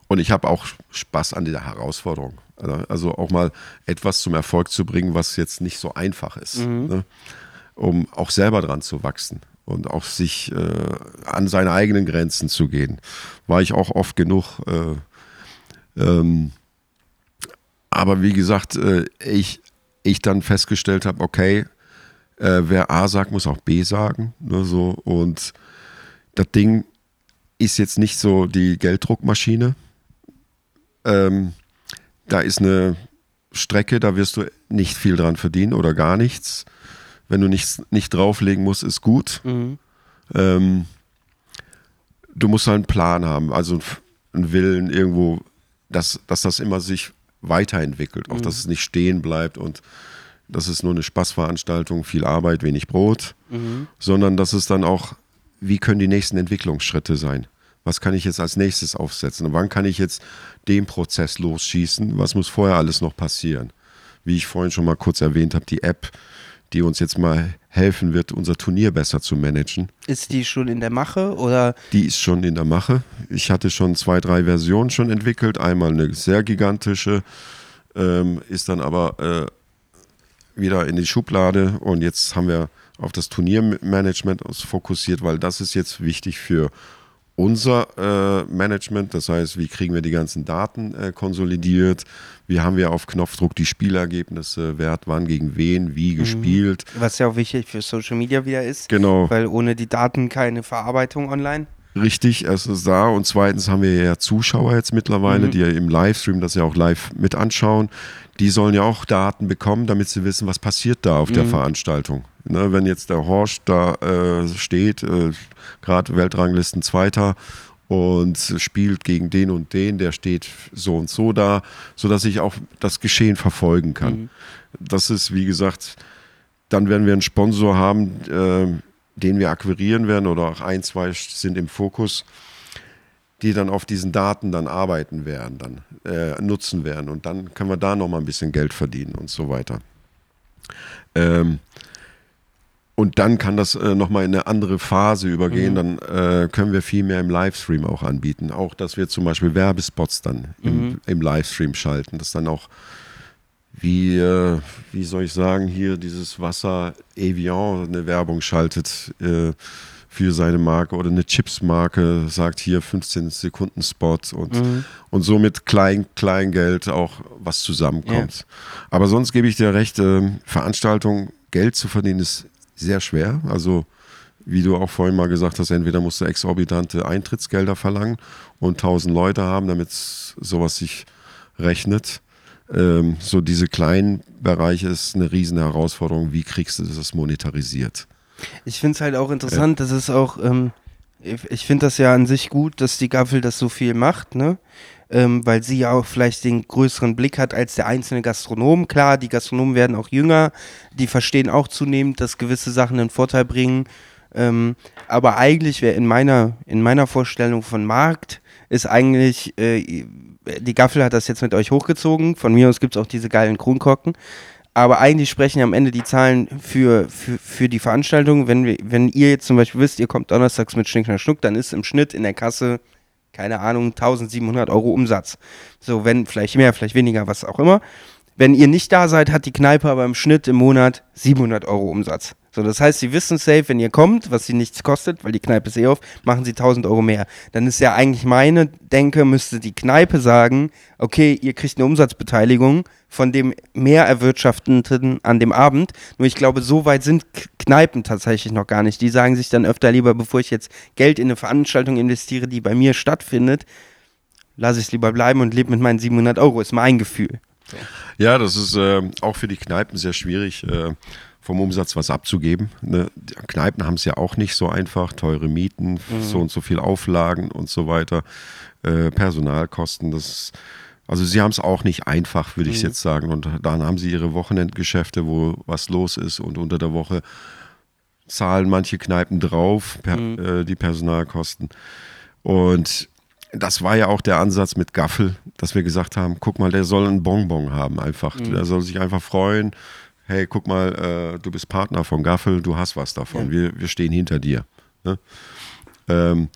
und ich habe auch Spaß an der Herausforderung. Also- Also auch mal etwas zum Erfolg zu bringen, was jetzt nicht so einfach ist. Ne? Um auch selber dran zu wachsen und auch sich äh, an seine eigenen Grenzen zu gehen. War ich auch oft genug. Äh, ähm, aber wie gesagt, äh, ich, ich dann festgestellt habe, okay, äh, wer A sagt, muss auch B sagen. Ne, so. Und das Ding ist jetzt nicht so die Gelddruckmaschine. Ähm, da ist eine Strecke, da wirst du nicht viel dran verdienen oder gar nichts. Wenn du nichts nicht drauflegen musst, ist gut. Ähm, du musst halt einen Plan haben, also einen Willen irgendwo, dass, dass das immer sich weiterentwickelt, auch dass es nicht stehen bleibt und das ist nur eine Spaßveranstaltung, viel Arbeit, wenig Brot, sondern dass es dann auch, wie können die nächsten Entwicklungsschritte sein? Was kann ich jetzt als nächstes aufsetzen? Und wann kann ich jetzt den Prozess losschießen? Was muss vorher alles noch passieren? Wie ich vorhin schon mal kurz erwähnt habe, die App, die uns jetzt mal helfen wird, unser Turnier besser zu managen. Ist die schon in der Mache oder Die ist schon in der Mache. Ich hatte schon zwei, drei Versionen schon entwickelt. Einmal eine sehr gigantische, ähm, ist dann aber äh, wieder in die Schublade und jetzt haben wir auf das Turniermanagement uns fokussiert, weil das ist jetzt wichtig für unser äh, Management. Das heißt, wie kriegen wir die ganzen Daten äh, konsolidiert? Wie haben wir auf Knopfdruck die Spielergebnisse, wer hat wann gegen wen, wie gespielt? was ja auch wichtig für Social Media wieder ist, Genau. weil ohne die Daten keine Verarbeitung online. Richtig, erstens da und zweitens haben wir ja Zuschauer jetzt mittlerweile, die ja im Livestream das ja auch live mit anschauen. Die sollen ja auch Daten bekommen, damit sie wissen, was passiert da auf der Veranstaltung. Ne, wenn jetzt der Horst da äh, steht, äh, gerade Weltranglisten Zweiter und spielt gegen den und den, der steht so und so da, sodass ich auch das Geschehen verfolgen kann. Das ist, wie gesagt, dann werden wir einen Sponsor haben, äh, den wir akquirieren werden oder auch ein, zwei sind im Fokus, die dann auf diesen Daten dann arbeiten werden, dann äh, nutzen werden und dann können wir da nochmal ein bisschen Geld verdienen und so weiter. Ähm, und dann kann das äh, nochmal in eine andere Phase übergehen. Dann äh, können wir viel mehr im Livestream auch anbieten. Auch, dass wir zum Beispiel Werbespots dann im, im Livestream schalten. Das dann auch, wie, äh, wie soll ich sagen, hier dieses Wasser Evian eine Werbung schaltet äh, für seine Marke oder eine Chips-Marke sagt hier 15 Sekunden Spot und, mhm. und so mit klein, Kleingeld auch was zusammenkommt. Ja. Aber sonst gebe ich dir recht, äh, Veranstaltung, Geld zu verdienen ist sehr schwer. Also wie du auch vorhin mal gesagt hast, entweder musst du exorbitante Eintrittsgelder verlangen und 1000 Leute haben, damit sowas sich rechnet. Ähm, so diese kleinen Bereiche ist eine riesen Herausforderung. Wie kriegst du das monetarisiert? Ich finde es halt auch interessant, ja. dass es auch, ähm, ich finde das ja an sich gut, dass die Gaffel das so viel macht, ne? Ähm, weil sie ja auch vielleicht den größeren Blick hat als der einzelne Gastronom. Klar, die Gastronomen werden auch jünger, die verstehen auch zunehmend, dass gewisse Sachen einen Vorteil bringen. Ähm, aber eigentlich wäre in meiner, in meiner Vorstellung von Markt ist eigentlich, äh, die Gaffel hat das jetzt mit euch hochgezogen. Von mir aus gibt es auch diese geilen Kronkorken. Aber eigentlich sprechen am Ende die Zahlen für, für, für die Veranstaltung. Wenn, wir, wenn ihr jetzt zum Beispiel wisst, ihr kommt donnerstags mit Schnick, Schnuck, dann ist im Schnitt in der Kasse, keine Ahnung, 1700 Euro Umsatz. So, wenn, vielleicht mehr, vielleicht weniger, was auch immer. Wenn ihr nicht da seid, hat die Kneipe aber im Schnitt im Monat 700 Euro Umsatz. So, das heißt, sie wissen safe, wenn ihr kommt, was sie nichts kostet, weil die Kneipe ist eh auf, machen sie 1000 Euro mehr. Dann ist ja eigentlich meine Denke, müsste die Kneipe sagen, okay, ihr kriegt eine Umsatzbeteiligung von dem mehr erwirtschaftenden an dem Abend. Nur ich glaube, so weit sind Kneipen tatsächlich noch gar nicht. Die sagen sich dann öfter lieber, bevor ich jetzt Geld in eine Veranstaltung investiere, die bei mir stattfindet, lasse ich es lieber bleiben und lebe mit meinen 700 Euro, ist mein Gefühl. Ja, das ist äh, auch für die Kneipen sehr schwierig. Äh vom Umsatz was abzugeben. Ne? Kneipen haben es ja auch nicht so einfach, teure Mieten, mhm. so und so viel Auflagen und so weiter, äh, Personalkosten, das also sie haben es auch nicht einfach, würde ich mhm. jetzt sagen. Und dann haben sie ihre Wochenendgeschäfte, wo was los ist und unter der Woche zahlen manche Kneipen drauf, per, mhm. äh, die Personalkosten. Und das war ja auch der Ansatz mit Gaffel, dass wir gesagt haben, guck mal, der soll einen Bonbon haben einfach. Mhm. Der soll sich einfach freuen, hey, guck mal, äh, du bist Partner von Gaffel, du hast was davon, ja. wir, wir stehen hinter dir. Ne? Ähm,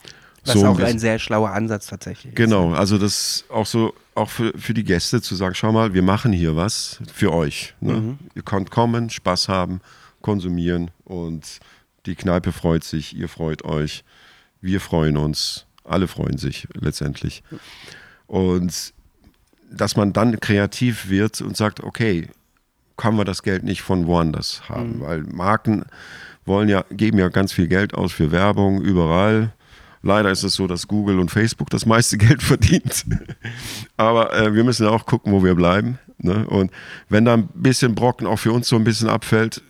was so auch ein sehr schlauer Ansatz tatsächlich Genau, ist. also das auch so, auch für, für die Gäste zu sagen, schau mal, wir machen hier was für euch. Ne? Mhm. Ihr könnt kommen, Spaß haben, konsumieren und die Kneipe freut sich, ihr freut euch, wir freuen uns, alle freuen sich letztendlich. Und dass man dann kreativ wird und sagt, okay, kann wir das Geld nicht von woanders haben, mhm. weil Marken wollen ja, geben ja ganz viel Geld aus für Werbung überall. Leider ist es so, dass Google und Facebook das meiste (laughs) Geld verdient. Aber äh, wir müssen ja auch gucken, wo wir bleiben. Ne? Und wenn da ein bisschen Brocken auch für uns so ein bisschen abfällt.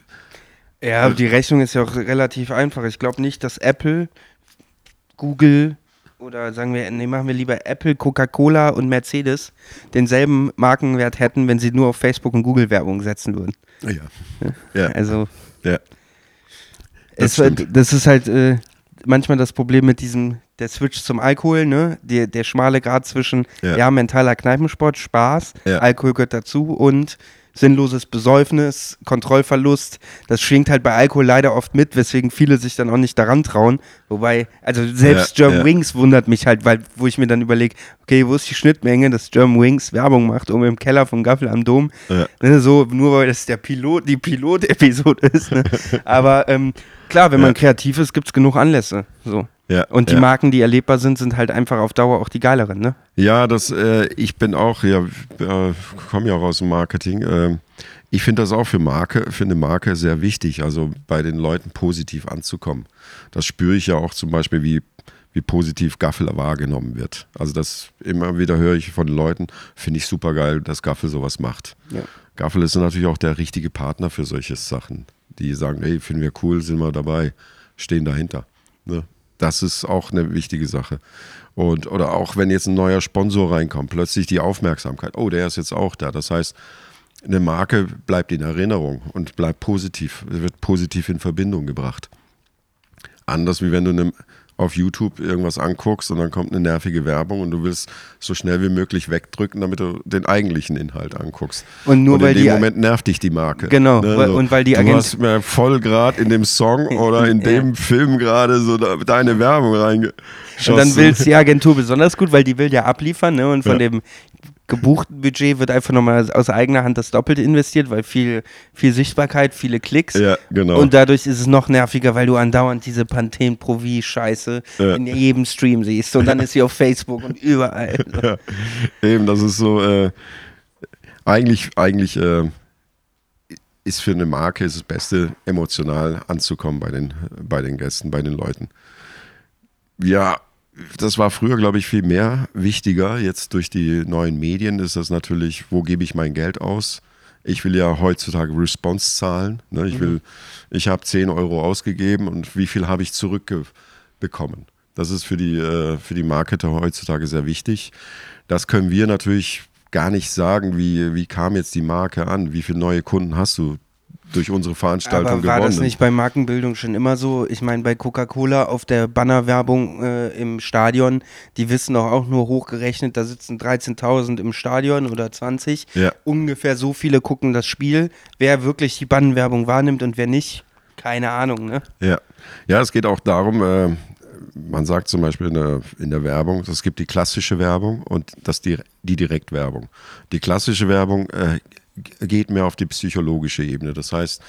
Ja, die Rechnung ist ja auch relativ einfach. Ich glaube nicht, dass Apple, Google, oder sagen wir, nee, machen wir lieber Apple, Coca-Cola und Mercedes denselben Markenwert hätten, wenn sie nur auf Facebook und Google Werbung setzen würden. Ja. ja. Also. Ja. Das, es, das ist halt äh, manchmal das Problem mit diesem, der Switch zum Alkohol, ne? Der, der schmale Grad zwischen, ja, ja mentaler Kneipensport, Spaß, ja. Alkohol gehört dazu und sinnloses Besäufnis, Kontrollverlust. Das schwingt halt bei Alkohol leider oft mit, weswegen viele sich dann auch nicht daran trauen. Wobei, also selbst ja, German ja. Wings wundert mich halt, weil, wo ich mir dann überlege, okay, wo ist die Schnittmenge, dass German Wings Werbung macht, um im Keller vom Gaffel am Dom. Ja. Ne, so, nur weil das der Pilot, die Pilot-Episode (laughs) ist. Ne? (laughs) Aber ähm, klar, wenn man kreativ ist, gibt es genug Anlässe. So. Ja, und die ja. Marken, die erlebbar sind, sind halt einfach auf Dauer auch die geileren, ne? Ja, das, äh, ich bin auch, ja, äh, komme ja auch aus dem Marketing. Äh, ich finde das auch für Marke, für eine Marke sehr wichtig, also bei den Leuten positiv anzukommen. Das spüre ich ja auch zum Beispiel, wie, wie positiv Gaffel wahrgenommen wird. Also das immer wieder höre ich von den Leuten, finde ich super geil, dass Gaffel sowas macht. Ja. Gaffel ist natürlich auch der richtige Partner für solche Sachen. Die sagen, hey, finden wir cool, sind wir dabei, stehen dahinter. Ne? Das ist auch eine wichtige Sache. Und, oder auch wenn jetzt ein neuer Sponsor reinkommt, plötzlich die Aufmerksamkeit, oh, der ist jetzt auch da. Das heißt, eine Marke bleibt in Erinnerung und bleibt positiv, wird positiv in Verbindung gebracht. Anders wie wenn du eine auf YouTube irgendwas anguckst und dann kommt eine nervige Werbung und du willst so schnell wie möglich wegdrücken, damit du den eigentlichen Inhalt anguckst. Und nur und weil in dem Moment nervt dich die Marke. Genau. Ne? So, und weil die Agent du hast mir voll gerade in dem Song (laughs) oder in dem ja. Film gerade so deine Werbung reingeschossen. Und dann will es die Agentur besonders gut, weil die will ja abliefern ne? und von ja. dem gebuchten Budget wird einfach nochmal aus eigener Hand das Doppelte investiert, weil viel, viel Sichtbarkeit, viele Klicks. Ja, genau. Und dadurch ist es noch nerviger, weil du andauernd diese Pantene Pro V-Scheiße Ja. in jedem Stream siehst. Und dann ist sie auf Facebook und überall. (laughs) ja, eben, das ist so, äh, eigentlich, eigentlich äh, ist für eine Marke ist das Beste, emotional anzukommen bei den, bei den Gästen, bei den Leuten. Ja, das war früher, glaube ich, viel mehr wichtiger. Jetzt durch die neuen Medien ist das natürlich, wo gebe ich mein Geld aus? Ich will ja heutzutage Response zahlen. Ne? Ich will, ich habe 10 Euro ausgegeben und wie viel habe ich zurückbekommen? Das ist für die, äh, für die Marketer heutzutage sehr wichtig. Das können wir natürlich gar nicht sagen, wie, wie kam jetzt die Marke an, wie viele neue Kunden hast du durch unsere Veranstaltung Aber war gewonnen. das nicht bei Markenbildung schon immer so? Ich meine, bei Coca-Cola auf der Bannerwerbung äh, im Stadion, die wissen doch auch nur hochgerechnet, da sitzen 13.000 im Stadion oder 20. Ja. Ungefähr so viele gucken das Spiel. Wer wirklich die Bannenwerbung wahrnimmt und wer nicht, keine Ahnung, ne? Ja, ja es geht auch darum, äh, man sagt zum Beispiel in der, in der Werbung, es gibt die klassische Werbung und das die, die Direktwerbung. Die klassische Werbung äh, geht mehr auf die psychologische Ebene. Das heißt,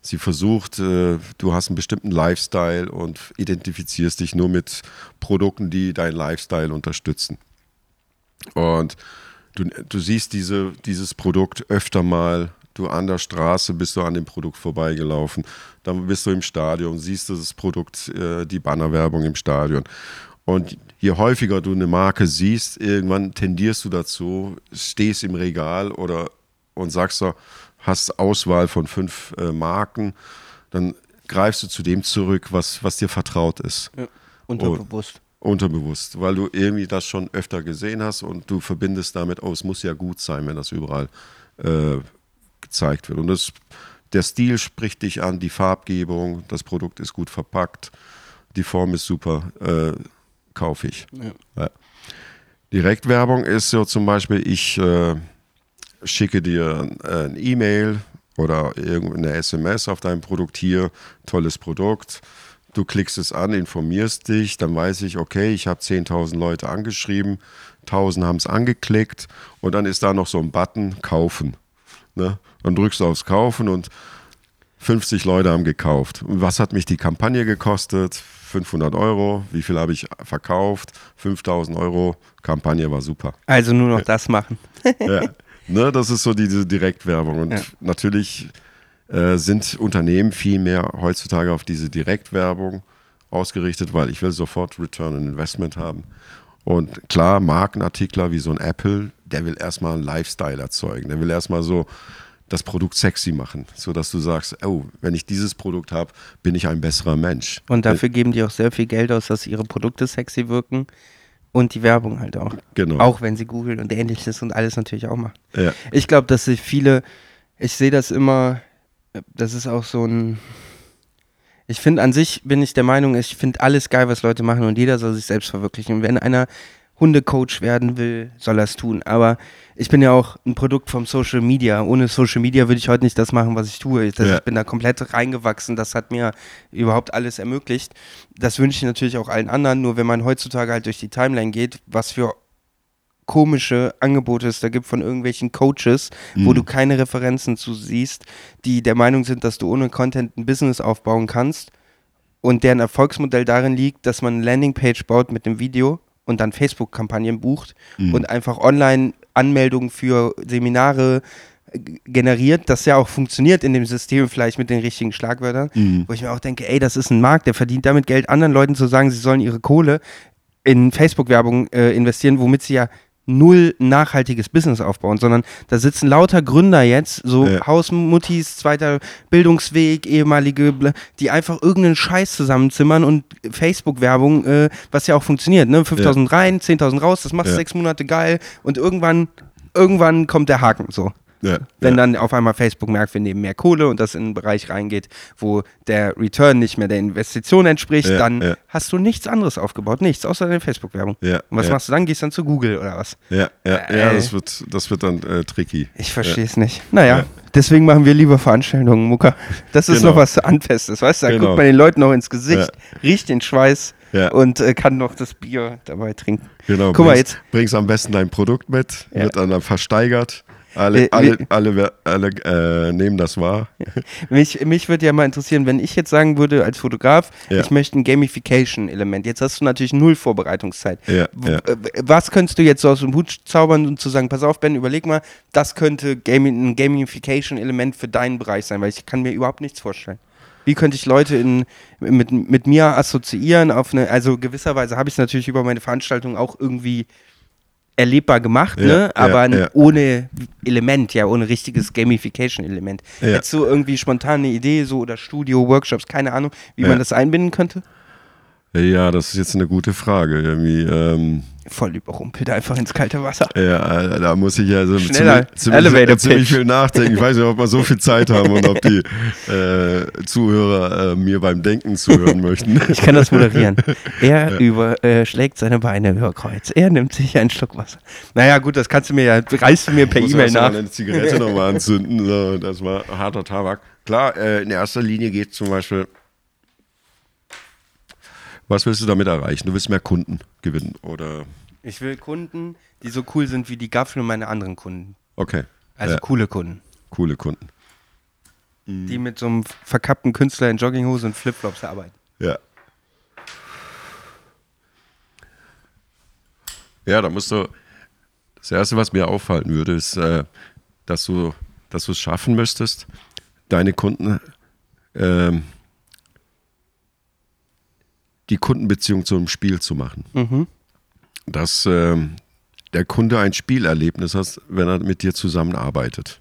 sie versucht, äh, du hast einen bestimmten Lifestyle und identifizierst dich nur mit Produkten, die deinen Lifestyle unterstützen. Und du, du siehst diese, dieses Produkt öfter mal, du an der Straße bist du an dem Produkt vorbeigelaufen, dann bist du im Stadion, siehst das Produkt, äh, die Bannerwerbung im Stadion. Und je häufiger du eine Marke siehst, irgendwann tendierst du dazu, stehst im Regal oder und sagst so, hast Auswahl von fünf äh, Marken, dann greifst du zu dem zurück, was, was dir vertraut ist Unterbewusst. unterbewusst, weil du irgendwie das schon öfter gesehen hast und du verbindest damit, oh, es muss ja gut sein, wenn das überall äh, gezeigt wird. Und das, der Stil spricht dich an, die Farbgebung, das Produkt ist gut verpackt, die Form ist super, äh, kaufe ich. Ja. Direktwerbung ist so zum Beispiel, ich äh, schicke dir ein E-Mail oder irgendeine SMS auf dein Produkt hier, tolles Produkt. Du klickst es an, informierst dich, dann weiß ich, okay, ich habe 10.000 Leute angeschrieben, 1.000 haben es angeklickt und dann ist da noch so ein Button, kaufen. Ne? Dann drückst du aufs Kaufen und 50 Leute haben gekauft. Was hat mich die Kampagne gekostet? 500 Euro. Wie viel habe ich verkauft? 5000 Euro. Kampagne war super. Also nur noch das machen. Ja. (laughs) Ne, das ist so diese Direktwerbung. Und Ja. natürlich äh, sind Unternehmen viel mehr heutzutage auf diese Direktwerbung ausgerichtet, weil ich will sofort Return on Investment haben. Und klar, Markenartikler wie so ein Apple, der will erstmal einen Lifestyle erzeugen. Der will erstmal so das Produkt sexy machen, sodass du sagst, oh, wenn ich dieses Produkt habe, bin ich ein besserer Mensch. Und dafür geben die auch sehr viel Geld aus, dass ihre Produkte sexy wirken. Und die Werbung halt auch. Genau. Auch wenn sie Google und ähnliches und alles natürlich auch machen. Ja. Ich glaube, dass sich viele, ich sehe das immer, das ist auch so ein. Ich finde an sich bin ich der Meinung, ich finde alles geil, was Leute machen und jeder soll sich selbst verwirklichen. Und wenn einer Hundecoach werden will, soll er es tun. Aber ich bin ja auch ein Produkt vom Social Media. Ohne Social Media würde ich heute nicht das machen, was ich tue. Das, Ja. Ich bin da komplett reingewachsen. Das hat mir überhaupt alles ermöglicht. Das wünsche ich natürlich auch allen anderen. Nur wenn man heutzutage halt durch die Timeline geht, was für komische Angebote es da gibt von irgendwelchen Coaches, wo Mhm. du keine Referenzen zu siehst, die der Meinung sind, dass du ohne Content ein Business aufbauen kannst und deren Erfolgsmodell darin liegt, dass man eine Landingpage baut mit einem Video und dann Facebook-Kampagnen bucht Mhm. und einfach online Anmeldungen für Seminare äh, generiert, das ja auch funktioniert in dem System vielleicht mit den richtigen Schlagwörtern, Mhm. wo ich mir auch denke, ey, das ist ein Markt, der verdient damit Geld, anderen Leuten zu sagen, sie sollen ihre Kohle in Facebook-Werbung äh, investieren, womit sie ja null nachhaltiges Business aufbauen, sondern da sitzen lauter Gründer jetzt, so Ja. Hausmuttis, zweiter Bildungsweg, ehemalige, die einfach irgendeinen Scheiß zusammenzimmern und Facebook-Werbung, äh, was ja auch funktioniert, ne? 5000 rein, 10.000 raus, das machst du Ja. sechs Monate geil und irgendwann, irgendwann kommt der Haken, so. Ja. Wenn ja. dann auf einmal Facebook merkt, wir nehmen mehr Kohle und das in einen Bereich reingeht, wo der Return nicht mehr der Investition entspricht, Ja, dann ja. hast du nichts anderes aufgebaut, nichts, außer deine Facebook-Werbung. Ja, Und was ja. machst du dann? Gehst dann zu Google oder was? Ja, ja, ja Äh. das, wird, das wird dann äh, tricky. Ich verstehe es nicht. Naja, Ja. deswegen machen wir lieber Veranstaltungen, Mucker. Das ist Genau. noch was Handfestes, weißt du? Da Genau. guckt man den Leuten noch ins Gesicht, riecht den Schweiß Ja. und äh, kann noch das Bier dabei trinken. Genau, Guck mal, bringst, jetzt- bringst am besten dein Produkt mit, Ja. wird dann versteigert. Alle, Äh, alle, alle, alle äh, nehmen das wahr. Mich, mich würde ja mal interessieren, wenn ich jetzt sagen würde als Fotograf, Ja. ich möchte ein Gamification-Element. Jetzt hast du natürlich null Vorbereitungszeit. Ja, ja. äh, Was könntest du jetzt so aus dem Hut zaubern und zu sagen, pass auf, Ben, überleg mal, das könnte Gami ein Gamification-Element für deinen Bereich sein, weil ich kann mir überhaupt nichts vorstellen. Wie könnte ich Leute in, mit, mit mir assoziieren auf eine, also gewisserweise habe ich es natürlich über meine Veranstaltung auch irgendwie erlebbar gemacht, Ja, ne? ja, aber n- ja. ohne Element, ja, ohne richtiges Gamification-Element. Ja. Hättest du irgendwie spontane Idee, so oder Studio, Workshops, keine Ahnung, wie Ja. man das einbinden könnte? Ja, das ist jetzt eine gute Frage. Irgendwie, ähm, Voll überrumpelt einfach ins kalte Wasser. ja, äh, da muss ich ja so Schneller. ziemlich, ziemlich, ziemlich viel nachdenken. Ich weiß nicht, ob wir so viel Zeit haben und ob die (laughs) äh, Zuhörer äh, mir beim Denken zuhören möchten. Ich kann das moderieren. (laughs) Er über, äh, schlägt seine Beine über Kreuz. Er nimmt sich einen Schluck Wasser. Naja, gut, das kannst du mir ja, reißt du mir per E-Mail nach. eine Zigarette nochmal anzünden. So, das war harter Tabak. Klar, äh, in erster Linie geht zum Beispiel, was willst du damit erreichen? Du willst mehr Kunden gewinnen oder, Ich will Kunden, die so cool sind wie die Gaffel und meine anderen Kunden. okay, Also Ja. coole Kunden. coole Kunden. Die mit so einem verkappten Künstler in Jogginghose und Flipflops arbeiten. Ja. Ja, da musst du, das Erste, was mir auffallen würde, ist, äh, dass du dass du es schaffen müsstest, deine Kunden, ähm, die Kundenbeziehung zu einem Spiel zu machen. Mhm. Dass ähm, der Kunde ein Spielerlebnis hat, wenn er mit dir zusammenarbeitet.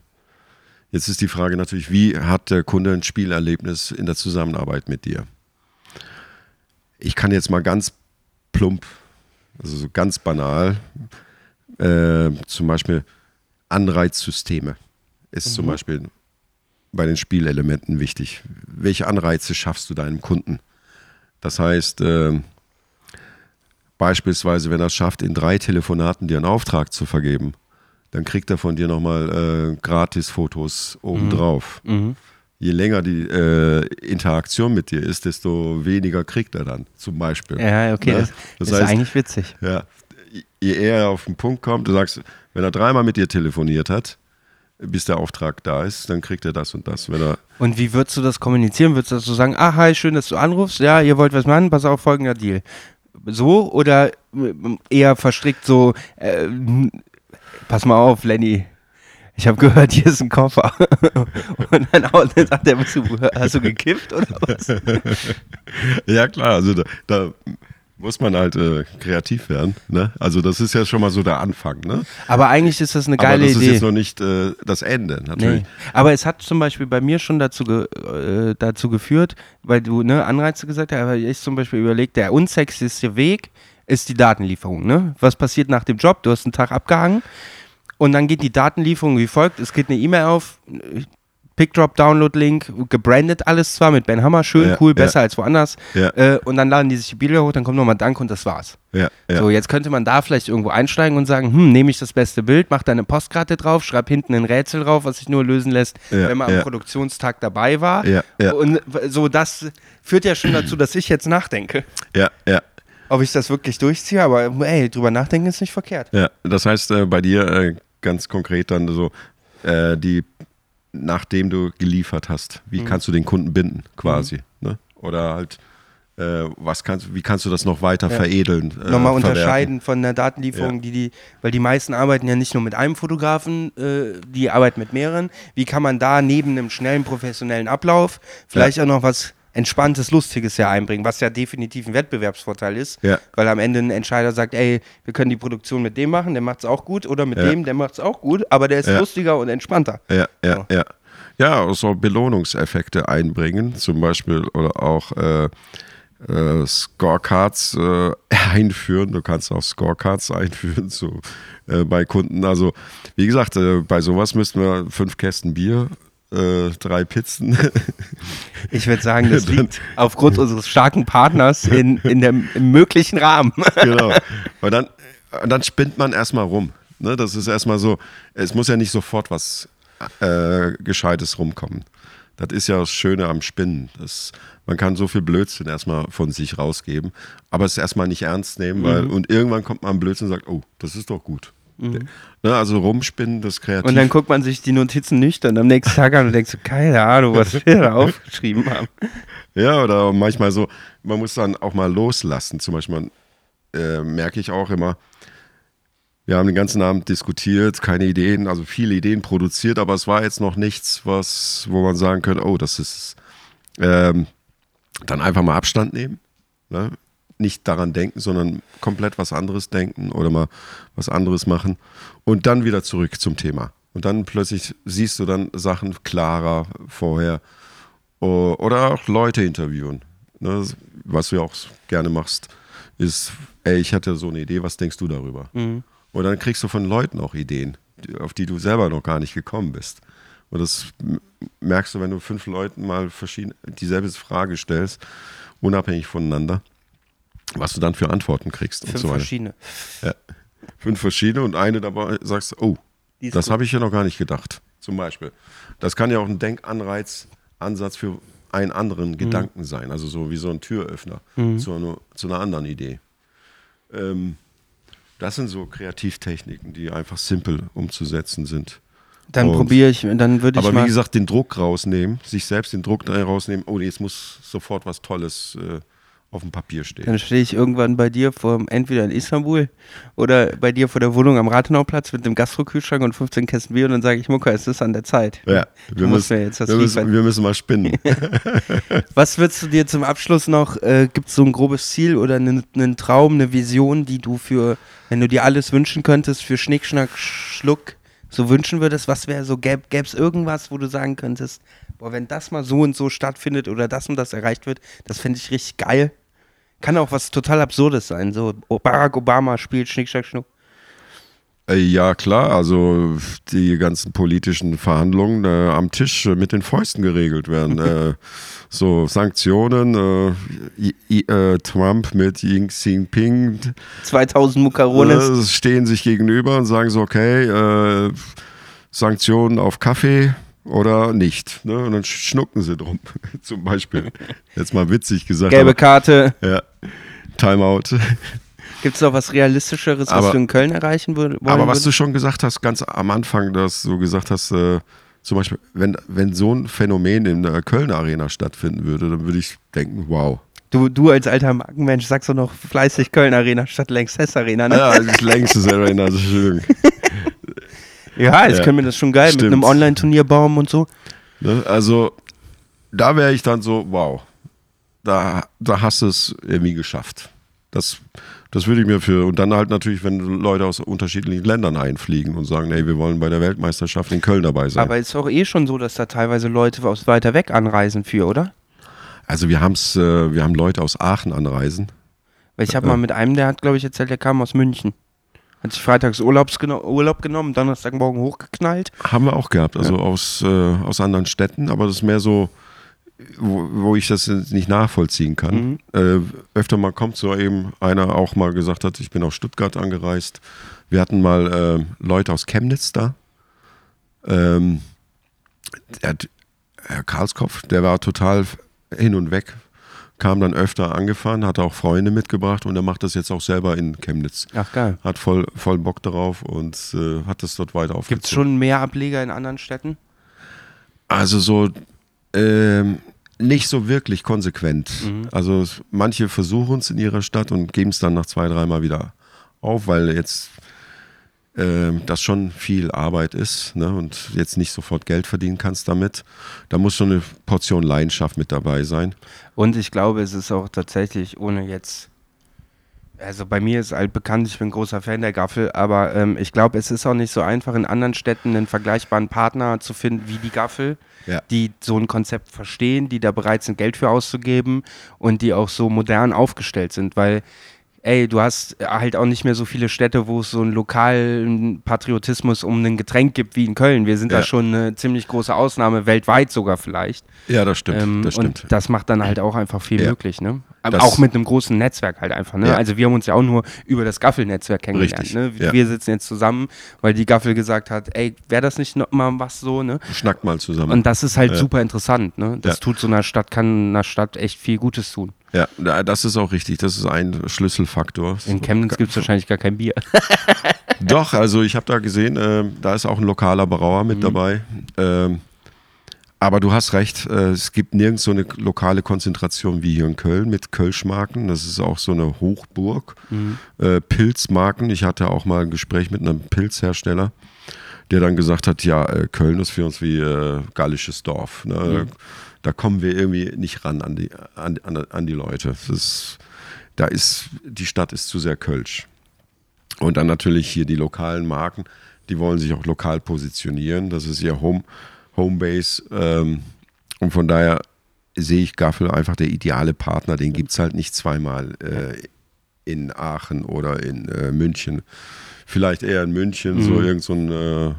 Jetzt ist die Frage natürlich, wie hat der Kunde ein Spielerlebnis in der Zusammenarbeit mit dir? Ich kann jetzt mal ganz plump, also so ganz banal, äh, zum Beispiel Anreizsysteme ist zum Beispiel bei den Spielelementen wichtig. Welche Anreize schaffst du deinem Kunden? Das heißt, äh, beispielsweise, wenn er es schafft, in drei Telefonaten dir einen Auftrag zu vergeben, dann kriegt er von dir nochmal äh, Gratis-Fotos obendrauf. Mhm. Je länger die äh, Interaktion mit dir ist, desto weniger kriegt er dann, zum Beispiel. Ja, okay. Ne? Das, Das ist heißt- eigentlich witzig. Ja. Je eher er auf den Punkt kommt, du sagst, wenn er dreimal mit dir telefoniert hat, bis der Auftrag da ist, dann kriegt er das und das. Wenn er, Und wie würdest du das kommunizieren? Würdest du das so sagen, ah, hi, schön, dass du anrufst, ja, ihr wollt was machen, pass auf, folgender Deal. So oder äh, eher verstrickt so, äh, pass mal auf, Lenny, ich habe gehört, hier ist ein Koffer. (laughs) Und dann, auch- dann sagt er, du, hast du gekifft oder was? (laughs) ja, klar, also da, da muss man halt äh, kreativ werden. Ne? Also, das ist ja schon mal so der Anfang. Ne? Aber eigentlich ist das eine Aber geile das ist Idee. jetzt noch nicht äh, das Ende, natürlich. Nee. Aber es hat zum Beispiel bei mir schon dazu, ge äh, dazu geführt, weil du ne, Anreize gesagt hast, aber ich zum Beispiel überlegt, der unsexyste Weg ist die Datenlieferung. Ne? Was passiert nach dem Job? Du hast einen Tag abgehangen und dann geht die Datenlieferung wie folgt: Es geht eine E-Mail auf, Pickdrop, Download-Link, gebrandet alles zwar mit Ben Hammer, schön, Ja, cool, besser als woanders. Äh, und dann laden die sich die Bilder hoch, dann kommt nochmal Dank und das war's. So, jetzt könnte man da vielleicht irgendwo einsteigen und sagen, hm, nehme ich das beste Bild, mach da eine Postkarte drauf, schreib hinten ein Rätsel drauf, was sich nur lösen lässt, wenn man am. Produktionstag dabei war. Und so, das führt ja schon dazu, dass ich jetzt nachdenke, ja, ja. ob ich das wirklich durchziehe, aber ey, drüber nachdenken ist nicht verkehrt. Ja, das heißt äh, bei dir äh, ganz konkret dann so, äh, die, nachdem du geliefert hast, wie Mhm. kannst du den Kunden binden quasi? Ne? Oder halt, äh, was kannst, wie kannst du das noch weiter Ja. veredeln? Äh, Nochmal verwerten? unterscheiden von der Datenlieferung, Ja. die die, weil die meisten arbeiten ja nicht nur mit einem Fotografen, äh, die arbeiten mit mehreren. Wie kann man da neben einem schnellen professionellen Ablauf vielleicht auch noch was Entspanntes, Lustiges ja einbringen, was ja definitiv ein Wettbewerbsvorteil ist, Ja. weil am Ende ein Entscheider sagt, ey, wir können die Produktion mit dem machen, der macht es auch gut, oder mit Ja. dem, der macht es auch gut, aber der ist Ja. lustiger und entspannter. Ja, ja, So. ja. Ja, so Belohnungseffekte einbringen, zum Beispiel, oder auch äh, äh, Scorecards äh, (laughs) einführen. Du kannst auch Scorecards (laughs) einführen so, äh, bei Kunden. Also, wie gesagt, äh, bei sowas müssten wir fünf Kästen Bier, äh, drei Pizzen. (laughs) Ich würde sagen, das (laughs) liegt aufgrund unseres starken Partners in, in dem im möglichen Rahmen. (laughs) genau. Und dann, dann spinnt man erstmal rum. Ne, das ist erstmal so, es muss ja nicht sofort was äh, Gescheites rumkommen. Das ist ja das Schöne am Spinnen. Das, man kann so viel Blödsinn erstmal von sich rausgeben, aber es erstmal nicht ernst nehmen, weil, Mhm. und irgendwann kommt man am Blödsinn und sagt, oh, das ist doch gut. Ne, also rumspinnen, das kreativ. Und dann guckt man sich die Notizen nüchtern am nächsten Tag an und denkt so, keine Ahnung, was wir da (laughs) aufgeschrieben haben. Ja, oder manchmal so, man muss dann auch mal loslassen. Zum Beispiel äh, merke ich auch immer, wir haben den ganzen Abend diskutiert, keine Ideen, also viele Ideen produziert, aber es war jetzt noch nichts, was, wo man sagen könnte, oh, das ist ähm, dann einfach mal Abstand nehmen. Ne? Nicht daran denken, sondern komplett was anderes denken oder mal was anderes machen und dann wieder zurück zum Thema. Und dann plötzlich siehst du dann Sachen klarer vorher. Oder auch Leute interviewen. Ne? Was du ja auch gerne machst, ist, ey, ich hatte so eine Idee, was denkst du darüber? Und dann kriegst du von Leuten auch Ideen, auf die du selber noch gar nicht gekommen bist. Und das merkst du, wenn du fünf Leuten mal verschiedene, dieselbe Frage stellst, unabhängig voneinander, was du dann für Antworten kriegst und Fünf so verschiedene. Fünf verschiedene und eine dabei sagst, oh, das habe ich ja noch gar nicht gedacht. Zum Beispiel. Das kann ja auch ein Denkanreiz, Ansatz für einen Mhm. anderen Gedanken sein. Also so wie so ein Türöffner zu, einer, zu einer anderen Idee. Ähm, das sind so Kreativtechniken, die einfach simpel umzusetzen sind. Dann probiere ich, dann würde ich Aber mal. wie gesagt, den Druck rausnehmen, sich selbst den Druck rausnehmen, oh, jetzt muss sofort was Tolles äh, auf dem Papier stehen. Dann stehe ich irgendwann bei dir vor, entweder in Istanbul oder bei dir vor der Wohnung am Rathenauplatz mit dem Gastrokühlschrank und 15 Kästen Bier und dann sage ich, Mucka, es ist an der Zeit. Ja, wir müssen, was wir, müssen, wir müssen mal spinnen. (laughs) (laughs) Was würdest du dir zum Abschluss noch, äh, gibt es so ein grobes Ziel oder einen, einen Traum, eine Vision, die du für, wenn du dir alles wünschen könntest, für Schnick, Schnack, Schluck so wünschen würdest? Was wäre so, gäbe es irgendwas, wo du sagen könntest, boah, wenn das mal so und so stattfindet oder das und das erreicht wird, das fände ich richtig geil. Kann auch was total Absurdes sein. So, Barack Obama spielt Schnick, Schnack, Schnuck. Äh, Ja, klar, also die ganzen politischen Verhandlungen äh, am Tisch äh, mit den Fäusten geregelt werden. äh, (laughs) so Sanktionen, äh, äh, Trump mit Xi Jinping 2000 Mukarones. stehen sich gegenüber und sagen so, okay, Sanktionen auf Kaffee oder nicht. Ne? Und dann sch- schnucken sie drum, (laughs) zum Beispiel. Jetzt mal witzig gesagt. Gelbe aber, Karte. ja, Timeout. Gibt es noch was Realistischeres, was Aber- du in Köln erreichen wollen Aber was würdest? du schon gesagt hast, ganz am Anfang, dass du gesagt hast, äh, zum Beispiel, wenn, wenn so ein Phänomen in der Kölner Arena stattfinden würde, dann würde ich denken, wow. Du, du als alter Markenmensch sagst doch noch fleißig Köln Arena statt Lanxess Arena, ne? Ja, das längste Arena, das ist schön. (laughs) Ja, jetzt Ja. können wir das schon geil mit Stimmt. einem Online-Turnier bauen und so. Ne? Also, da wäre ich dann so, wow, da, da hast du es irgendwie geschafft. Das, das würde ich mir für, und dann halt natürlich, wenn Leute aus unterschiedlichen Ländern einfliegen und sagen, ey, wir wollen bei der Weltmeisterschaft in Köln dabei sein. Aber ist doch eh schon so, dass da teilweise Leute aus weiter weg anreisen für, oder? also wir haben's, äh, wir haben Leute aus Aachen anreisen. Weil ich habe mal mit einem, der hat, glaube ich, erzählt, der kam aus München. Hat sich freitags Urlaubs geno Urlaub genommen, Donnerstagmorgen hochgeknallt. Haben wir auch gehabt, also aus, äh, aus anderen Städten, aber das ist mehr so, wo, wo ich das nicht nachvollziehen kann. Äh, öfter mal kommt so eben einer auch mal gesagt hat, ich bin aus Stuttgart angereist. Wir hatten mal äh, Leute aus Chemnitz da. Ähm, der, Herr Karlskopf, der war total hin und weg, kam dann öfter angefahren, hatte auch Freunde mitgebracht und er macht das jetzt auch selber in Chemnitz. Ach geil. Hat voll, voll Bock darauf und äh, hat das dort weiter aufgezogen. Gibt es schon mehr Ableger in anderen Städten? Also so ähm, nicht so wirklich konsequent. Also es- manche versuchen es in ihrer Stadt und geben es dann nach zwei, dreimal wieder auf, weil jetzt das schon viel Arbeit ist ne, und jetzt nicht sofort Geld verdienen kannst damit. Da muss schon eine Portion Leidenschaft mit dabei sein. Und ich glaube, es ist auch tatsächlich, ohne jetzt. Also bei mir ist halt bekannt, ich bin großer Fan der Gaffel, aber ähm, ich glaube, es ist auch nicht so einfach, in anderen Städten einen vergleichbaren Partner zu finden wie die Gaffel, Ja. die so ein Konzept verstehen, die da bereit sind, Geld für auszugeben und die auch so modern aufgestellt sind, weil ey, du hast halt auch nicht mehr so viele Städte, wo es so einen lokalen Patriotismus um ein Getränk gibt wie in Köln. Wir sind Ja. da schon eine ziemlich große Ausnahme, weltweit sogar vielleicht. Ja, das stimmt. Ähm, das stimmt. Und das macht dann halt auch einfach viel Ja. möglich, ne? Aber Das- auch mit einem großen Netzwerk halt einfach, ne? Ja. Also wir haben uns ja auch nur über das Gaffel-Netzwerk kennengelernt, Richtig, ne? Wir sitzen jetzt zusammen, weil die Gaffel gesagt hat, ey, wäre das nicht noch mal was so, ne? Schnackt mal zusammen. Und das ist halt super interessant, ne? Das tut so einer Stadt, kann einer Stadt echt viel Gutes tun. Ja, da- das ist auch richtig. Das ist ein Schlüsselfaktor. In Chemnitz gibt es wahrscheinlich gar kein Bier. (laughs) Doch, also ich habe da gesehen, äh, da ist auch ein lokaler Brauer Mhm. mit dabei. Ähm, aber du hast recht, äh, es gibt nirgends so eine lokale Konzentration wie hier in Köln mit Kölschmarken. Das ist auch so eine Hochburg. Mhm. Äh, Pilzmarken. Ich hatte auch mal ein Gespräch mit einem Pilzhersteller, der dann gesagt hat, ja, äh, Köln ist für uns wie äh, gallisches Dorf. Ne? Da kommen wir irgendwie nicht ran an die, an, an, an die Leute. Das ist, da ist, die Stadt ist zu sehr Kölsch. Und dann natürlich hier die lokalen Marken, die wollen sich auch lokal positionieren. Das ist ihr Home, Homebase. Ähm, und von daher sehe ich Gaffel einfach der ideale Partner. Den gibt es halt nicht zweimal äh, in Aachen oder in äh, München. Vielleicht eher in München, so Mhm. irgend so ein äh,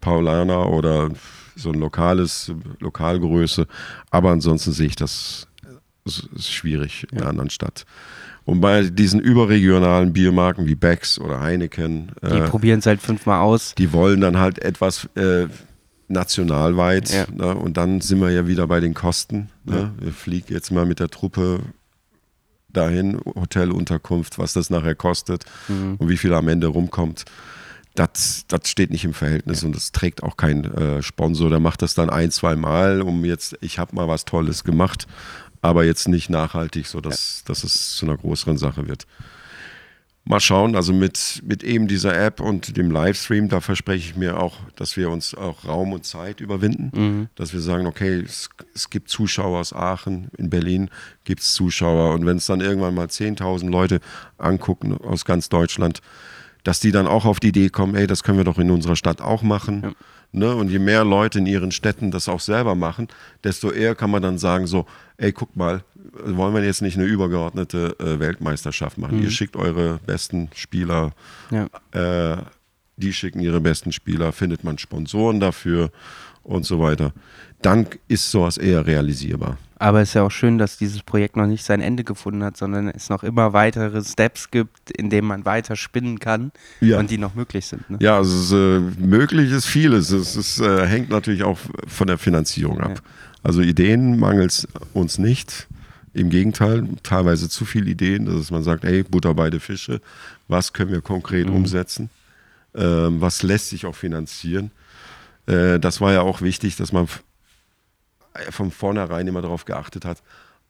Paulaner oder so ein lokales, Lokalgröße. Aber ansonsten sehe ich das, ist schwierig in einer anderen Stadt. Und bei diesen überregionalen Biermarken wie Becks oder Heineken, Die äh, probieren es halt fünfmal aus. die wollen dann halt etwas äh, nationalweit. Ja. Ne? Und dann sind wir ja wieder bei den Kosten. Ne? Wir fliegen jetzt mal mit der Truppe dahin, Hotelunterkunft, was das nachher kostet Mhm. und wie viel am Ende rumkommt. Das, das steht nicht im Verhältnis und das trägt auch kein äh, Sponsor. Der macht das dann ein, zwei Mal, um jetzt, ich habe mal was Tolles gemacht, aber jetzt nicht nachhaltig, sodass dass es zu einer größeren Sache wird. Mal schauen, also mit, mit eben dieser App und dem Livestream, da verspreche ich mir auch, dass wir uns auch Raum und Zeit überwinden, dass wir sagen, okay, es, es gibt Zuschauer aus Aachen, in Berlin gibt es Zuschauer. Und wenn es dann irgendwann mal 10.000 Leute angucken aus ganz Deutschland, dass die dann auch auf die Idee kommen, ey, das können wir doch in unserer Stadt auch machen. Ne? Und je mehr Leute in ihren Städten das auch selber machen, desto eher kann man dann sagen, so, ey, guck mal, wollen wir jetzt nicht eine übergeordnete äh, Weltmeisterschaft machen? Ihr schickt eure besten Spieler, Ja. äh, die schicken ihre besten Spieler, findet man Sponsoren dafür und so weiter. Dann ist sowas eher realisierbar. Aber es ist ja auch schön, dass dieses Projekt noch nicht sein Ende gefunden hat, sondern es noch immer weitere Steps gibt, in denen man weiter spinnen kann Ja. und die noch möglich sind. Ne? Ja, also es ist, äh, möglich ist vieles. Es ist, äh, hängt natürlich auch von der Finanzierung ab. Also Ideen mangelt uns nicht. Im Gegenteil, teilweise zu viele Ideen, dass man sagt, ey, Butter beide Fische, was können wir konkret umsetzen? Ähm, was lässt sich auch finanzieren? Äh, das war ja auch wichtig, dass man von vornherein immer darauf geachtet hat,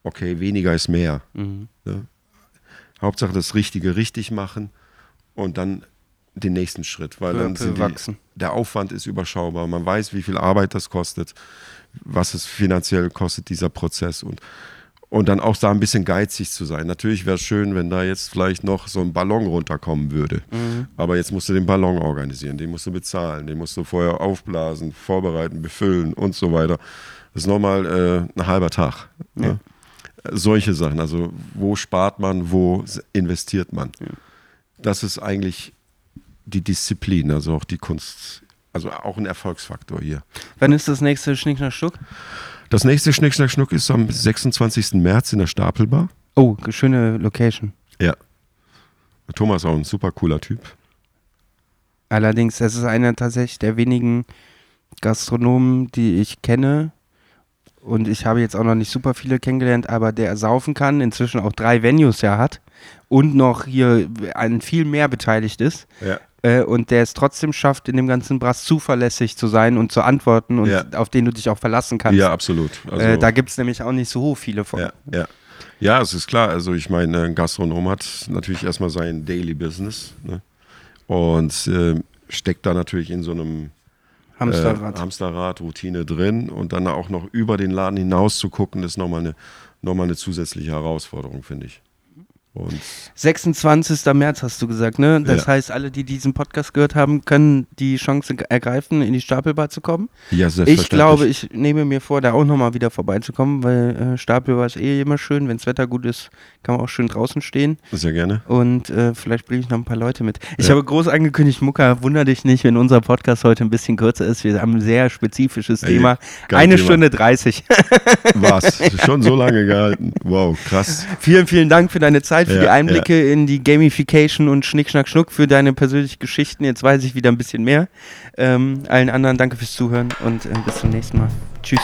okay, weniger ist mehr. Mhm. Ne? Hauptsache das Richtige richtig machen und dann den nächsten Schritt, weil dann sind die, der Aufwand ist überschaubar. Man weiß, wie viel Arbeit das kostet, was es finanziell kostet, dieser Prozess und und dann auch da ein bisschen geizig zu sein. Natürlich wäre es schön, wenn da jetzt vielleicht noch so ein Ballon runterkommen würde. Mhm. Aber jetzt musst du den Ballon organisieren, den musst du bezahlen, den musst du vorher aufblasen, vorbereiten, befüllen und so weiter. Das ist nochmal äh, ein halber Tag. Ne? Solche Sachen. Also wo spart man, wo investiert man? Das ist eigentlich die Disziplin, also auch die Kunst, also auch ein Erfolgsfaktor hier. Wann ist das nächste Schnick nach Schnuck? Das nächste Schnick, Schnack, Schnuck ist am 26. März in der Stapelbar. Oh, schöne Location. Ja. Thomas ist auch ein super cooler Typ. Allerdings, es ist einer tatsächlich der wenigen Gastronomen, die ich kenne. Und ich habe jetzt auch noch nicht super viele kennengelernt, aber der saufen kann, inzwischen auch drei Venues ja hat und noch hier an viel mehr beteiligt ist. Ja. Äh, und der es trotzdem schafft, in dem ganzen Brass zuverlässig zu sein und zu antworten und Ja. auf den du dich auch verlassen kannst. Ja, absolut. Also, äh, da gibt es nämlich auch nicht so viele von. ja, ja. ja, es ist klar. Also ich meine, ein Gastronom hat natürlich erstmal sein Daily Business ne? und äh, steckt da natürlich in so einem Hamsterrad. Äh, Hamsterrad, Routine drin und dann auch noch über den Laden hinaus zu gucken, ist nochmal eine, noch mal eine zusätzliche Herausforderung, finde ich. Und 26. März hast du gesagt, ne? Das Ja. heißt, alle, die diesen Podcast gehört haben, können die Chance ergreifen, in die Stapelbar zu kommen. ja, Ich selbstverständlich. glaube, ich nehme mir vor, da auch nochmal wieder vorbeizukommen, weil äh, Stapelbar ist eh immer schön. Wenn das Wetter gut ist, kann man auch schön draußen stehen. Sehr gerne. Und äh, vielleicht bringe ich noch ein paar Leute mit. Ich Ja. habe groß angekündigt, Mucka, wunder dich nicht, wenn unser Podcast heute ein bisschen kürzer ist. Wir haben ein sehr spezifisches Ey, Thema. Eine Thema. Stunde 30. Was? (laughs) Schon so lange gehalten. Wow, krass. vielen, vielen Dank für deine Zeit, für Ja, die Einblicke in die Gamification und Schnick, Schnack, Schnuck, für deine persönlichen Geschichten. Jetzt weiß ich wieder ein bisschen mehr. Ähm, allen anderen danke fürs Zuhören und äh, bis zum nächsten Mal. Tschüss.